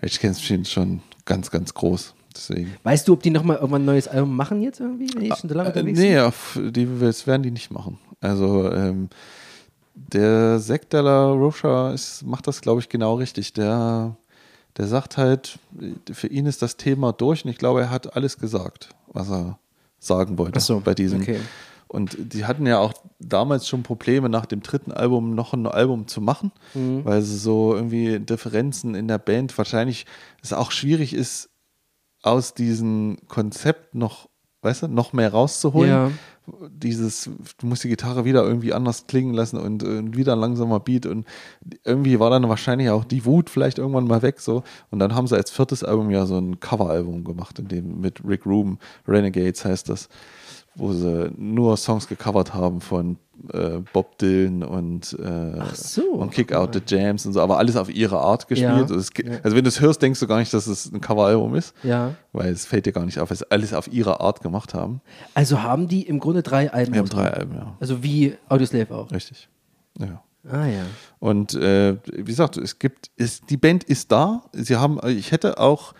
Ist schon ganz, ganz groß. deswegen. Weißt du, ob die nochmal irgendwann ein neues Album machen jetzt irgendwie, wenn die schon so lange Äh, unterwegs nee, auf, die, das werden die nicht machen. Also ähm, der Zack de la Rocha ist, macht das, glaube ich, genau richtig. Der, der sagt halt, für ihn ist das Thema durch und ich glaube, er hat alles gesagt, was er sagen wollte so, bei diesem. okay. Und die hatten ja auch damals schon Probleme, nach dem dritten Album noch ein Album zu machen, Mhm. weil sie so irgendwie Differenzen in der Band wahrscheinlich es auch schwierig ist, aus diesem Konzept noch, weißt du, noch mehr rauszuholen. Ja. Dieses, du musst die Gitarre wieder irgendwie anders klingen lassen und, äh, wieder ein langsamer Beat und irgendwie war dann wahrscheinlich auch die Wut vielleicht irgendwann mal weg so und dann haben sie als viertes Album ja so ein Coveralbum gemacht, in dem mit Rick Rubin, Renegades heißt das, wo sie nur Songs gecovert haben von äh, Bob Dylan und, äh, so, und Kick Out the Jams und so, aber alles auf ihre Art gespielt. Ja. Also, also wenn du es hörst, denkst du gar nicht, dass es ein Coveralbum ist, Ja. weil es fällt dir gar nicht auf, weil sie alles auf ihre Art gemacht haben. Also haben die im Grunde drei Alben. Wir haben drei Alben, ja. Also wie Audioslave auch. Richtig. Ja. Ah ja. Und äh, wie gesagt, es gibt, es, die Band ist da. Sie haben, ich hätte auch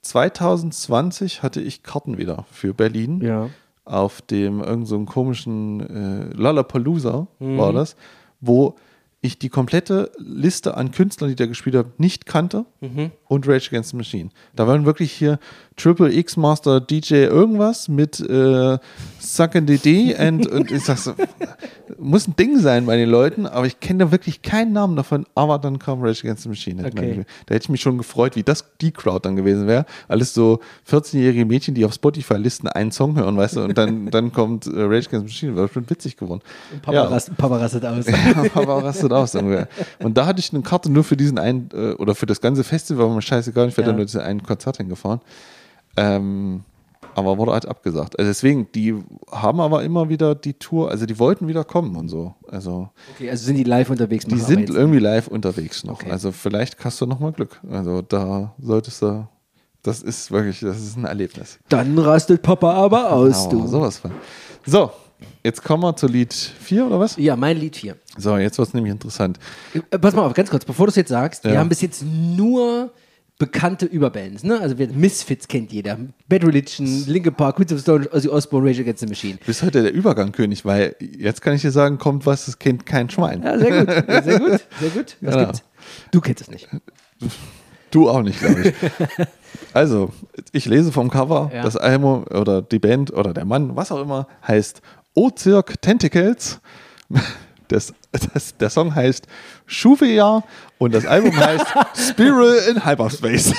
2020 hatte ich Karten wieder für Berlin Ja. Auf dem irgendeinem so komischen äh, Lollapalooza Mhm. war das, wo ich die komplette Liste an Künstlern, die da gespielt haben, nicht kannte Mhm. Und Rage Against the Machine. Da waren wirklich hier Triple X Master DJ irgendwas mit äh, Suckin' DD und, und ich sag so, muss ein Ding sein bei den Leuten, aber ich kenne da wirklich keinen Namen davon, aber dann kam Rage Against the Machine. Okay. Da hätte ich mich schon gefreut, wie das die Crowd dann gewesen wäre. Alles so 14-jährige Mädchen, die auf Spotify-Listen einen Song hören, weißt du, und dann, dann kommt äh, Rage Against the Machine, wäre schon witzig geworden. Papa, Ja. rast, Papa rastet aus. Aber rastet aus ungefähr. Und da hatte ich eine Karte nur für diesen einen, äh, oder für das ganze Festival, war mir scheißegal, ich wäre Ja. nur zu einem Konzert hingefahren. Ähm, aber wurde halt abgesagt. Also deswegen, die haben aber immer wieder die Tour, also die wollten wieder kommen und so. Also Okay, also sind die live unterwegs? die machen aber sind irgendwie live unterwegs noch. Okay. Also vielleicht hast du noch mal Glück. Also da solltest du, das ist wirklich, das ist ein Erlebnis. Dann rastet Papa aber aus, Aber du. sowas von. So, jetzt kommen wir zu Lied 4 oder was? Ja, mein Lied 4. So, jetzt wird es nämlich interessant. Äh, Pass mal auf, ganz kurz, bevor du es jetzt sagst, wir Ja. haben bis jetzt nur bekannte Überbands, ne? Also Misfits kennt jeder, Bad Religion, Linkin Park, Queens of Stone, Ozzy Osbourne, Rage Against the Machine. Du bist heute der Übergangkönig, weil jetzt kann ich dir sagen, kommt was, das kennt kein Schwein. Ja, sehr gut, ja, sehr gut, sehr gut. Was Genau. gibt's? Du kennst es nicht. Du auch nicht, glaube ich. also, ich lese vom Cover, Ja. das Album oder die Band oder der Mann, was auch immer, heißt Ozirk Tentacles. Das, das, der Song heißt Shuvia und das Album heißt Spiral in Hyperspace.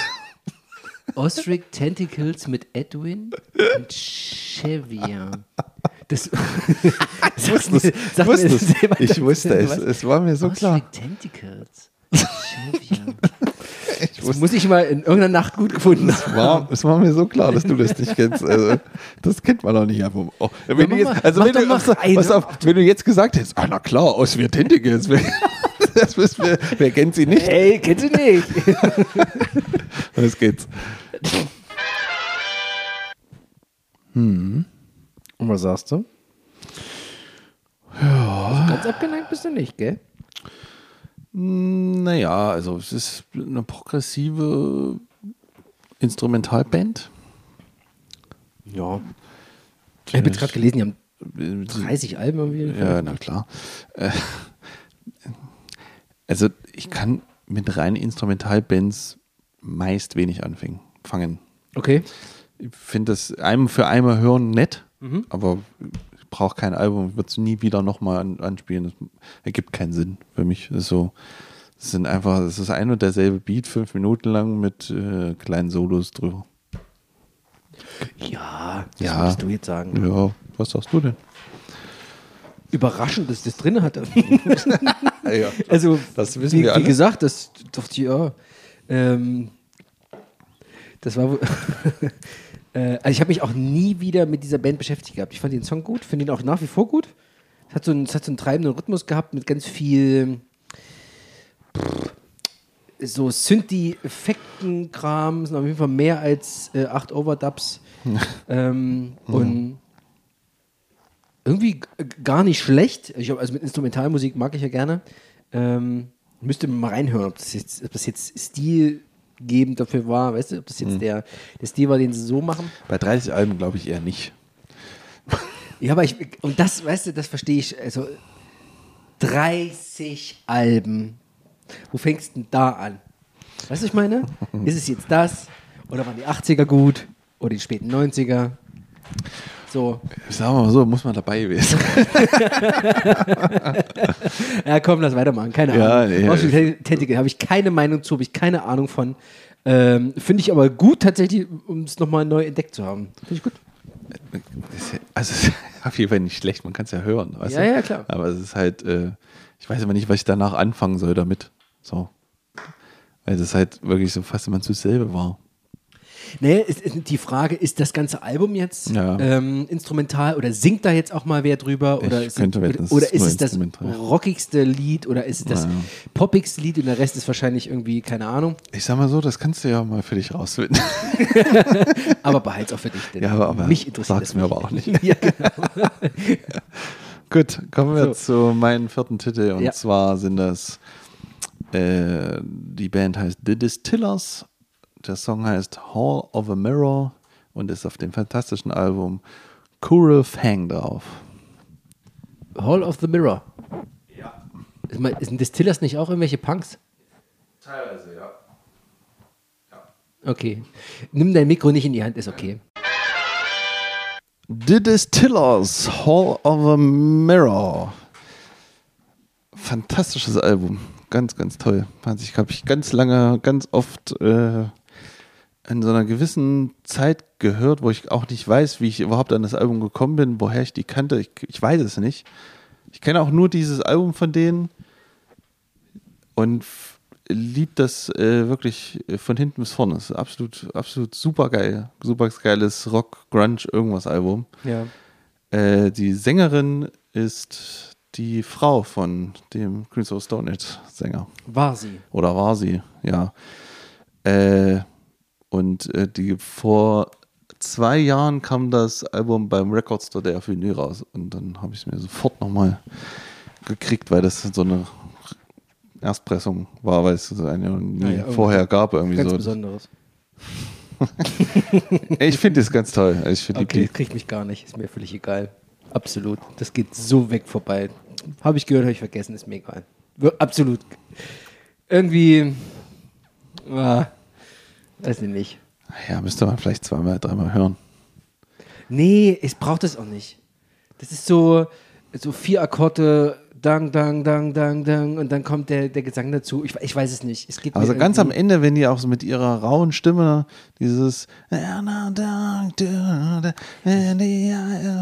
Ostrich Tentacles mit Edwin und Chevia. Das sag mir, sag Ich wusste es. Ich wusste es. Es war mir so klar. Ostrich Tentacles. Chevia. Das muss ich mal in irgendeiner Nacht gut gefunden haben. War, es war mir so klar, dass du das nicht kennst. Also, das kennt man doch nicht einfach. Oh, wenn, du jetzt, also mach wenn, doch du, mal pass rein. auf, wenn du jetzt gesagt hättest, ah, na klar, aus wie Tentacles, wer, das wissen wir, wer kennt sie nicht? Hey, kennst du nicht? Los geht's. Und was sagst du? Ja. Also ganz abgeneigt bist du nicht, gell? Naja, also es ist eine progressive Instrumentalband. Ja. Ich habe jetzt gerade gelesen, die haben 30 Alben irgendwie. Ja, na klar. Äh, Also ich kann mit reinen Instrumentalbands meist wenig anfangen. Fangen. Okay. Ich finde das einem für einmal hören nett, aber ich brauche kein Album, ich würde es nie wieder nochmal an, anspielen. Das ergibt keinen Sinn für mich. Das ist so, es sind einfach, es ist ein und derselbe Beat, fünf Minuten lang mit äh, kleinen Solos drüber. Ja, das Ja. würdest du jetzt sagen. Ja, was sagst du denn? Überraschend, dass das drin hatte. Ja, Also, Das wissen wie, wir wie alle. gesagt, das dachte ich, ja. Ähm, das war äh, also, ich habe mich auch nie wieder mit dieser Band beschäftigt gehabt. Ich fand den Song gut, finde ihn auch nach wie vor gut. Es hat so einen, es hat so einen treibenden Rhythmus gehabt mit ganz viel. So Synthi-Effekten-Kram, sind auf jeden Fall mehr als äh, acht Overdubs. ähm, Und irgendwie gar nicht schlecht. Ich hab, also mit Instrumentalmusik mag ich ja gerne. Ähm, müsste man mal reinhören, ob das jetzt, ob das jetzt Stil ausschlaggebend dafür war, weißt du, ob das jetzt der, der Stil war, den sie so machen. Bei 30 Alben glaube ich eher nicht. Ja, aber ich, und das, weißt du, das verstehe ich, also 30 Alben. Wo fängst du denn da an? Weißt du, ich meine? Ist es jetzt das? Oder waren die 80er gut? Oder die späten 90er? So. Sagen wir mal so, muss man dabei gewesen. Ja, komm, lass weitermachen. Keine Ja, Ahnung. nee. Ausschließlich habe ich keine Meinung zu, habe ich keine Ahnung von. Ähm, Finde ich aber gut, tatsächlich, um es nochmal neu entdeckt zu haben. Finde ich gut. Also es ist auf jeden Fall nicht schlecht, man kann es ja hören. Ja, du? ja, klar. Aber es ist halt, äh, ich weiß aber nicht, was ich danach anfangen soll damit. So. Weil das halt wirklich so fast immer zu selbe war. Nee, es ist die Frage, ist das ganze Album jetzt Ja. ähm, instrumental oder singt da jetzt auch mal wer drüber? Oder Ich ist, könnte es, wetten, oder ist ist es das rockigste Lied oder ist es das Ja. poppigste Lied und der Rest ist wahrscheinlich irgendwie, keine Ahnung. Ich sag mal so, das kannst du ja mal für dich rausfinden. Aber behalt's auch für dich. Denn Ja, aber- aber mich interessiert sag's das mir aber auch nicht. ja, genau. Gut, kommen wir So. zu meinem vierten Titel und zwar sind das äh, die Band heißt The Distillers. Der Song heißt Hall of a Mirror und ist auf dem fantastischen Album Coral Fang drauf. Hall of the Mirror. Ja. Ist, mal, sind Distillers nicht auch irgendwelche Punks? Teilweise, ja. Okay. Nimm dein Mikro nicht in die Hand, ist okay. The Distillers, Hall of a Mirror. Fantastisches Album. Ganz, ganz toll. Ich habe ich ganz lange, ganz oft äh, in so einer gewissen Zeit gehört, wo ich auch nicht weiß, wie ich überhaupt an das Album gekommen bin, woher ich die kannte. Ich, ich weiß es nicht. Ich kenne auch nur dieses Album von denen und f- lieb das äh, wirklich von hinten bis vorne. Es ist absolut, absolut super geil. Super geiles Rock, Grunge, irgendwas Album. Ja. Äh, die Sängerin ist die Frau von dem Queens of Stone Age Sänger. War sie. Oder war sie, ja. Äh, und äh, die vor zwei Jahren kam das Album beim Record Store der Vinyl raus. Und dann habe ich es mir sofort nochmal gekriegt, weil das so eine Erstpressung war, weil es so eine nie Ja, vorher gab. Irgendwie Ganz so. Besonderes. Ich finde das ganz toll. Ich finde Okay, die kriegt mich gar nicht. Ist mir völlig egal. Absolut. Das geht so weg vorbei. Habe ich gehört, habe ich vergessen, ist mir egal. Absolut. Irgendwie. Ah, weiß ich nicht. Ja, müsste man vielleicht zweimal, dreimal hören. Nee, ich brauche das auch nicht. Das ist so, so vier Akkorde, dang, dang, dang, dang, dang, und dann kommt der, der Gesang dazu. Ich, ich weiß es nicht. Es geht Also ganz am Ende, wenn die auch so mit ihrer rauen Stimme dieses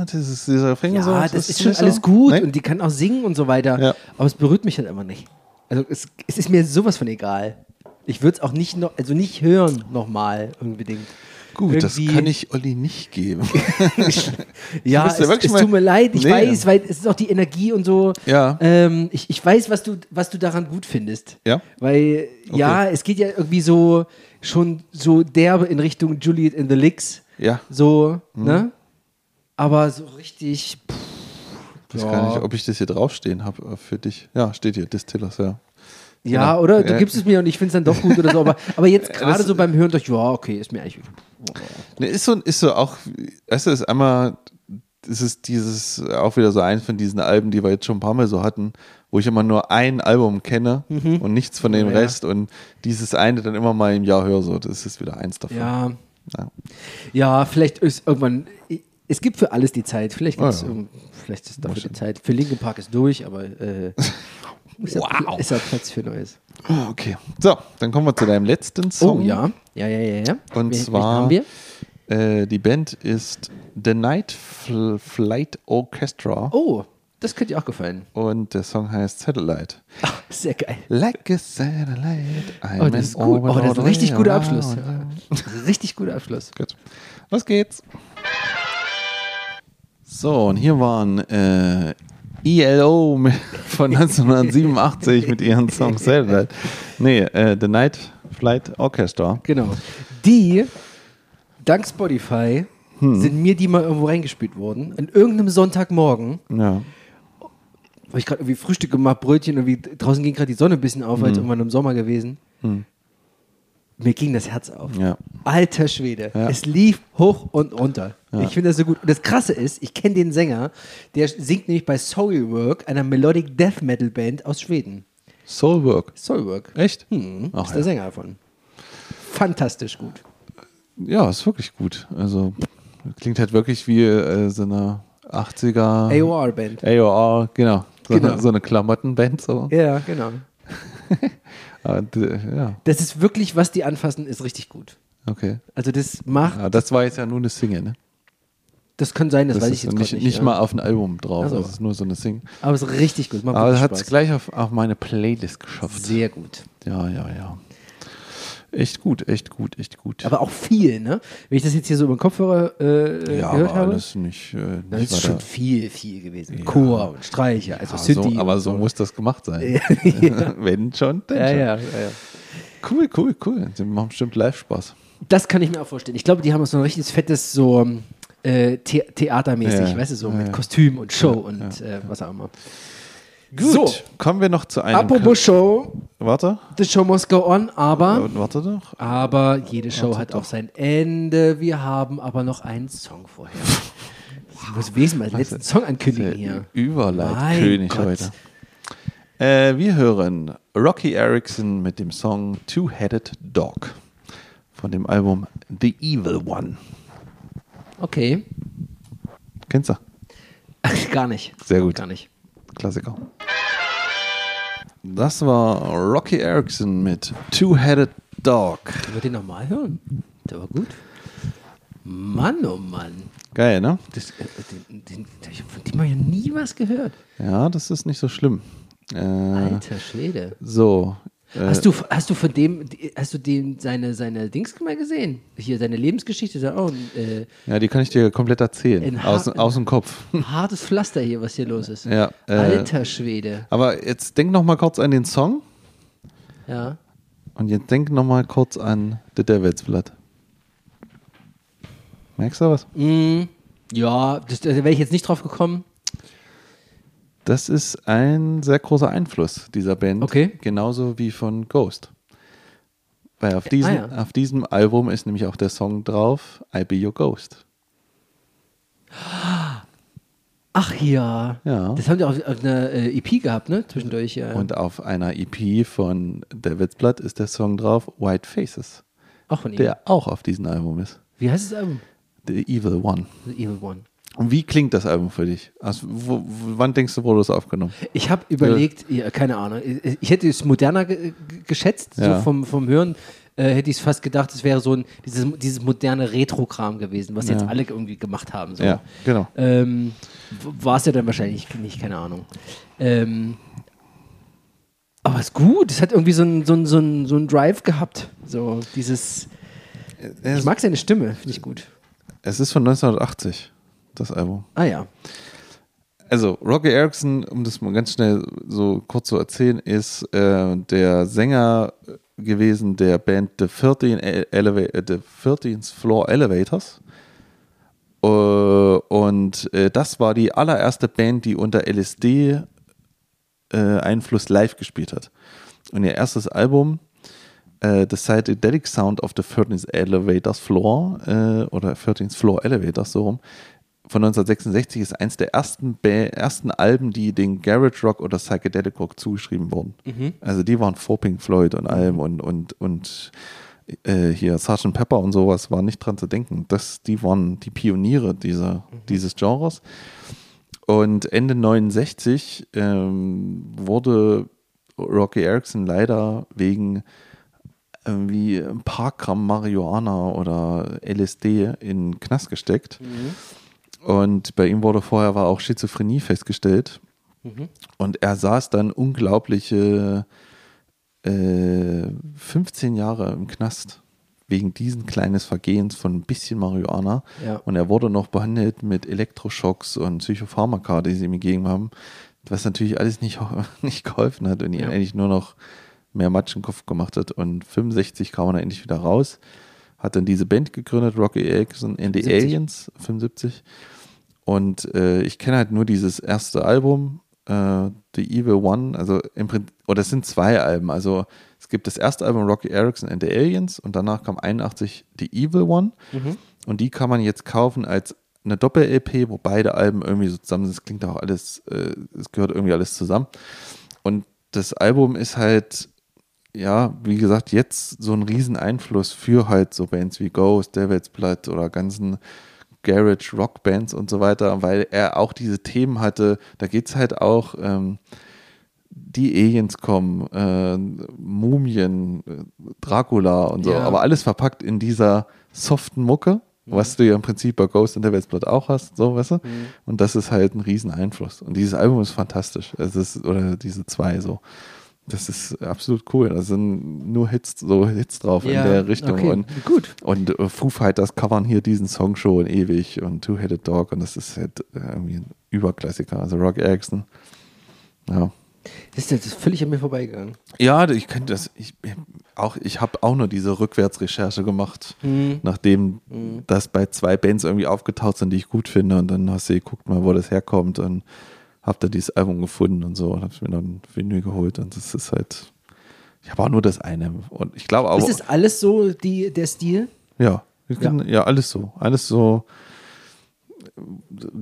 das ist dieser Refrain Ja, so, das, ist schon alles so? gut Nee? und die kann auch singen und so weiter. Ja. Aber es berührt mich halt immer nicht. Also es, es ist mir sowas von egal. Ich würde es auch nicht noch, also nicht hören nochmal unbedingt. Gut, das kann ich Olli nicht geben. Ja, es, es tut mir leid, ich Nee. weiß, weil es ist auch die Energie und so. Ja. Ähm, ich, ich weiß, was du, was du daran gut findest. Ja? Weil, ja, es geht ja irgendwie so schon so derbe in Richtung Juliet in the Licks. Ja. So, Mhm. ne? Aber so richtig. Pff, Ich weiß Ja. gar nicht, ob ich das hier draufstehen habe für dich. Ja, steht hier, Distillers, ja. Ja, Genau. oder? Du Ja. gibst es mir und ich finde es dann doch gut oder so. Aber, aber jetzt gerade so beim Hören, doch, ja, okay, ist mir eigentlich. Ne, ist so, ist so auch, weißt du, ist einmal, es ist dieses, auch wieder so eins von diesen Alben, die wir jetzt schon ein paar Mal so hatten, wo ich immer nur ein Album kenne und nichts von dem Mhm. Ja, ja. Rest und dieses eine dann immer mal im Jahr höre, so, das ist wieder eins davon. Ja, Ja. Ja, vielleicht ist irgendwann. Es gibt für alles die Zeit. Vielleicht, Oh ja. vielleicht ist dafür die Zeit. Für Linkin Park ist durch, aber äh, ist, ja, Wow. ist ja Platz für Neues. Ah, Okay. So, dann kommen wir zu deinem letzten Oh Song. ja. Ja, ja, ja, ja. Und Wen- zwar- haben wir? Äh, die Band ist The Night Fl Flight Orchestra Oh, das könnte dir auch gefallen. und der Song heißt Satellite. Ach, sehr geil. Like a satellite. I'm Oh, das ist gut. Oh, das ist ein richtig guter Abschluss. richtig guter Abschluss. Gut. Los geht's. So, und hier waren äh, ELO von 1987 mit ihren Song Satellite. Nee, äh, The Night Flight Orchestra. Genau. Die, dank Spotify, Hm. sind mir die mal irgendwo reingespielt worden. An irgendeinem Sonntagmorgen. Ja. habe ich gerade irgendwie Frühstück gemacht, Brötchen, irgendwie draußen ging gerade die Sonne ein bisschen auf, Hm. als irgendwann im Sommer gewesen. mir ging das Herz auf. Ja. Alter Schwede. Ja. Es lief hoch und runter. Ich finde das so gut. Und das Krasse ist, ich kenne den Sänger, der singt nämlich bei Soilwork, einer Melodic Death Metal Band aus Schweden. Soulwork. Soilwork. Echt? Hm, Ach, ist ja. der Sänger davon. Fantastisch gut. Ja, ist wirklich gut. Also klingt halt wirklich wie äh, so eine 80er AOR-Band. AOR, genau. So, Genau. Eine, so eine Klamottenband. So. Ja, genau. Und, äh, ja, Das ist wirklich, was die anfassen, ist richtig gut. okay. Also das macht, Ja, das war jetzt ja nur eine Single, ne? Das kann sein, das, Das weiß ich jetzt nicht, nicht, ja. mal auf ein Album drauf. Ach so. Das ist nur so eine Single. Aber es ist richtig gut. Macht Aber hat es gleich auf, auf meine Playlist geschafft. Sehr gut. Ja, ja, ja. Echt gut, echt gut, echt gut. Aber auch viel, ne? Wenn ich das jetzt hier so über den Kopfhörer äh, ja, gehört habe, alles nicht. Äh, nicht ist schon viel, viel gewesen. Chor und Streicher, also Ja, so, aber und so muss das gemacht sein. ja. Wenn schon, dann Ja, schon. ja, ja, ja. Cool, cool, cool. Die machen bestimmt Live-Spaß. Das kann ich mir auch vorstellen. Ich glaube, die haben so ein richtiges fettes, so äh, The theatermäßig, Ja, weißt du, so ja, mit. Kostüm und Show und Äh, was auch immer. Gut, So. kommen wir noch zu einem. Apropos Show, warte, the show must go on, aber, warte doch. aber jede Show hat auch sein Ende. Wir haben aber noch einen Song vorher. Ich muss wesentlich mal den letzten Song ankündigen hier. Überleitkönig heute. Äh, wir hören Rocky Erickson mit dem Song Two-Headed Dog von dem Album The Evil One. Okay. Kennst du? Gar nicht. Sehr gut. Gar nicht. Klassiker. Das war Rocky Erickson mit Two-Headed Dog. Können wir den nochmal hören? Der war gut. Mann, oh Mann. Geil, ne? Das, äh, den, den, von dem habe ich ja nie was gehört. Ja, das ist nicht so schlimm. Äh, Alter Schwede. so. Äh, Hast du, hast du von dem, hast du den, seine, seine Dings mal gesehen? Hier, seine Lebensgeschichte, ein äh, ja, die kann ich dir komplett erzählen. Aus, aus dem Kopf. hartes Pflaster hier, was hier los ist. Ja, äh, Alter Schwede. Aber jetzt denk noch mal kurz an den Song Ja. und jetzt denk noch mal kurz an The Devil's Blood. Merkst du was? Mm, ja, das, da wäre ich jetzt nicht drauf gekommen. Das ist ein sehr großer Einfluss dieser Band. Okay. Genauso wie von Ghost. Weil auf diesem, ah ja. auf diesem Album ist nämlich auch der Song drauf, I Be Your Ghost. Ach ja. Ja. Das haben die auch auf einer äh, EP gehabt, ne? Zwischendurch. Ja. Und auf einer EP von Devil's Blood ist der Song drauf, White Faces, auch von ihm. der auch auf diesem Album ist. Wie heißt das Album? The Evil One. The Evil One. Und wie klingt das Album für dich? Also, wo, wann denkst du, wurde das aufgenommen? Ich habe überlegt, ja, keine Ahnung, ich hätte es moderner ge ge- geschätzt, Ja. so vom, vom Hören äh, hätte ich es fast gedacht, es wäre so ein, dieses, dieses moderne Retro-Kram gewesen, was jetzt Ja. alle irgendwie gemacht haben. So. Ja, genau. Ähm, War es ja dann wahrscheinlich nicht, keine Ahnung. Ähm, aber es ist gut, es hat irgendwie so einen so so einen- so einen Drive gehabt. So dieses, ich mag seine Stimme, finde ich gut. Es ist von 1980, das Album. Ah ja. Also, Rocky Erickson, um das mal ganz schnell so kurz zu erzählen, ist äh, der Sänger gewesen der Band The 13, Eleva äh, The 13th Floor Elevators. Äh, und äh, das war die allererste Band, die unter LSD äh, Einfluss live gespielt hat. Und ihr erstes Album, äh, The Psychedelic Sound of the 13th Elevators Floor äh, oder 13th Floor Elevators, so rum, von 1966 ist eins der ersten, Ba- ersten Alben, die den Garage Rock oder Psychedelic Rock zugeschrieben wurden. Also die waren vor Pink Floyd und allem und, und, und äh, hier Sgt. Pepper und sowas war nicht dran zu denken. Das, die waren die Pioniere dieser, dieses Genres. Und Ende 69 ähm, wurde Rocky Erickson leider wegen irgendwie ein paar Gramm Marihuana oder LSD in den Knast gesteckt. Und bei ihm wurde vorher war auch Schizophrenie festgestellt. Und er saß dann unglaubliche äh, 15 Jahre im Knast wegen diesen kleines Vergehens von ein bisschen Marihuana. Ja. Und er wurde noch behandelt mit Elektroschocks und Psychopharmaka, die sie ihm gegeben haben, was natürlich alles nicht, nicht geholfen hat und ihn Ja. eigentlich nur noch mehr Matsch im Kopf gemacht hat. Und 65 kam er dann endlich wieder raus, hat dann diese Band gegründet, Rocky Erickson and the 70. Aliens, 75. Und äh, ich kenne halt nur dieses erste Album äh, The Evil One, also im Prinzip, oder es sind zwei Alben. Also es gibt das erste Album Rocky Erickson and the Aliens und danach kam 81 The Evil One. Mhm. Und die kann man jetzt kaufen als eine Doppel-LP, wo beide Alben irgendwie so zusammen sind. Es klingt auch alles, äh, es gehört irgendwie alles zusammen. Und das Album ist halt, ja, wie gesagt, jetzt so ein riesen Einfluss für halt so Bands wie Ghost, Devil's Blood oder ganzen Garage Rock Bands und so weiter, weil er auch diese Themen hatte. Da geht es halt auch, ähm, die Aliens kommen, äh, Mumien, äh, Dracula und so, Ja. aber alles verpackt in dieser soften Mucke, was du ja im Prinzip bei Ghost in Devil's Blood auch hast, so, weißt du? Und das ist halt ein riesen Einfluss. Und dieses Album ist fantastisch. Es ist, oder diese zwei so. Das ist absolut cool. Da sind nur Hits, so Hits drauf in der Richtung. Okay. Und, Gut. und äh, Foo Fighters covern hier diesen Song schon ewig und Two-Headed Dog und das ist halt äh, irgendwie ein Überklassiker. Also Rock Erickson. Ja. Das ist jetzt völlig an mir vorbeigegangen. Ja, ich könnte das. Ich, auch, ich habe auch nur diese Rückwärtsrecherche gemacht, nachdem das bei zwei Bands irgendwie aufgetaucht sind, die ich gut finde. Und dann hast du geguckt mal, wo das herkommt und hab da dieses Album gefunden und so und hab mir dann Vinyl geholt. Und das ist halt. Ich habe auch nur das eine. Und ich glaube auch. Ist das alles so die, der Stil? Ja, können, ja. alles so. Alles so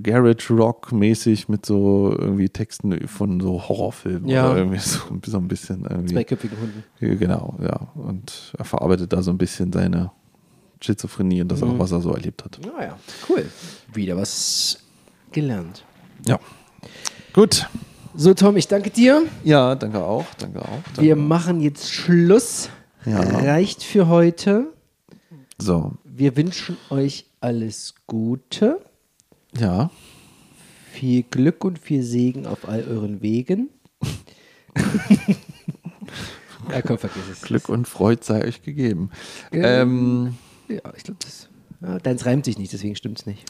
Garage Rock mäßig mit so irgendwie Texten von so Horrorfilmen Ja. oder irgendwie so, so ein bisschen irgendwie. Zweiköpfigen Hunden. Genau, ja. Und er verarbeitet da so ein bisschen seine Schizophrenie und das auch, was er so erlebt hat. Naja, cool. Wieder was gelernt. Ja. Gut. So, Tom, ich danke dir. Ja, danke auch. Danke auch. Danke. Wir machen jetzt Schluss. Ja. Reicht für heute. So, Wir wünschen euch alles Gute, ja. viel Glück und viel Segen auf all euren Wegen. ja, komm, vergiss es. Glück und Freud sei euch gegeben. Ja. Ähm, Ja, ich glaube, das. Ja, deins reimt sich nicht, deswegen stimmt's nicht.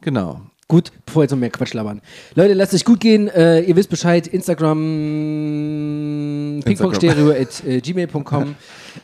genau. Gut, bevor jetzt noch mehr Quatsch labern. Leute, lasst euch gut gehen. Äh, ihr wisst Bescheid. Instagram, pingpongstereo at äh, gmail.com.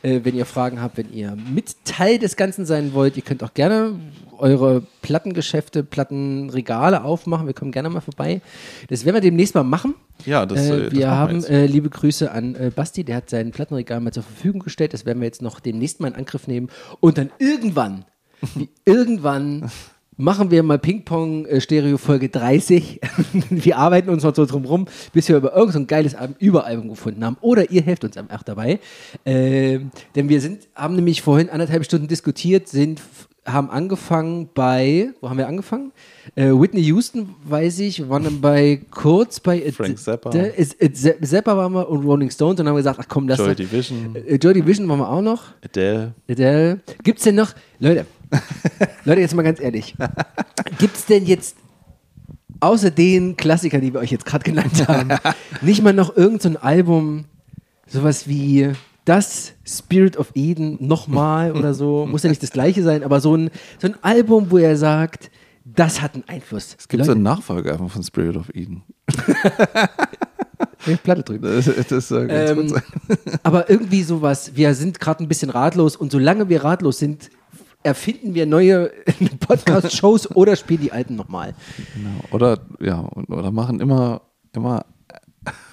äh, wenn ihr Fragen habt, wenn ihr mit Teil des Ganzen sein wollt, ihr könnt auch gerne eure Plattengeschäfte, Plattenregale aufmachen. Wir kommen gerne mal vorbei. Das werden wir demnächst mal machen. Ja, das, äh, äh, das wir machen haben jetzt. äh, liebe Grüße an äh, Basti, der hat sein Plattenregal mal zur Verfügung gestellt. Das werden wir jetzt noch demnächst mal in Angriff nehmen. Und dann irgendwann, wie, irgendwann machen wir mal Ping-Pong äh, Folge 30. wir arbeiten uns noch so drum rum, bis wir über irgendein geiles Album, Überalbum gefunden haben. Oder ihr helft uns auch dabei. Ähm, denn wir sind, haben nämlich vorhin anderthalb Stunden diskutiert, sind haben angefangen bei, wo haben wir angefangen? Äh, Whitney Houston, weiß ich, waren dann bei kurz bei Frank Zappa. Ist, äh, Ze- Zappa waren wir und Rolling Stones und haben gesagt, ach komm, lass Joy Division, Äh, Joy Division waren wir auch noch. Adele. Adele. Gibt's denn noch, Leute, Leute, jetzt mal ganz ehrlich, gibt's denn jetzt außer den Klassikern, die wir euch jetzt gerade genannt haben, nicht mal noch irgendein so Album, sowas wie das Spirit of Eden nochmal oder so, muss ja nicht das gleiche sein, aber so ein, so ein Album, wo er sagt, das hat einen Einfluss. Es gibt so einen Nachfolger von Spirit of Eden. Platte drüben. Das, das soll ganz gut Ähm, sein. aber irgendwie sowas, wir sind gerade ein bisschen ratlos und solange wir ratlos sind, erfinden wir neue Podcast-Shows oder spielen die alten nochmal. Genau. Oder, ja, oder machen immer, immer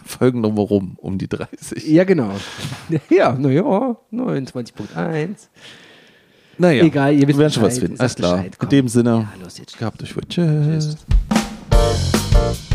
Folgen drumherum um die 30. Ja, genau. Ja, naja, 29.1. Naja, Egal, ihr wisst wir werden schon was finden. Alles klar. Bescheid. In dem Sinne, Ja, los gehabt euch wohl. Tschüss. Tschüss.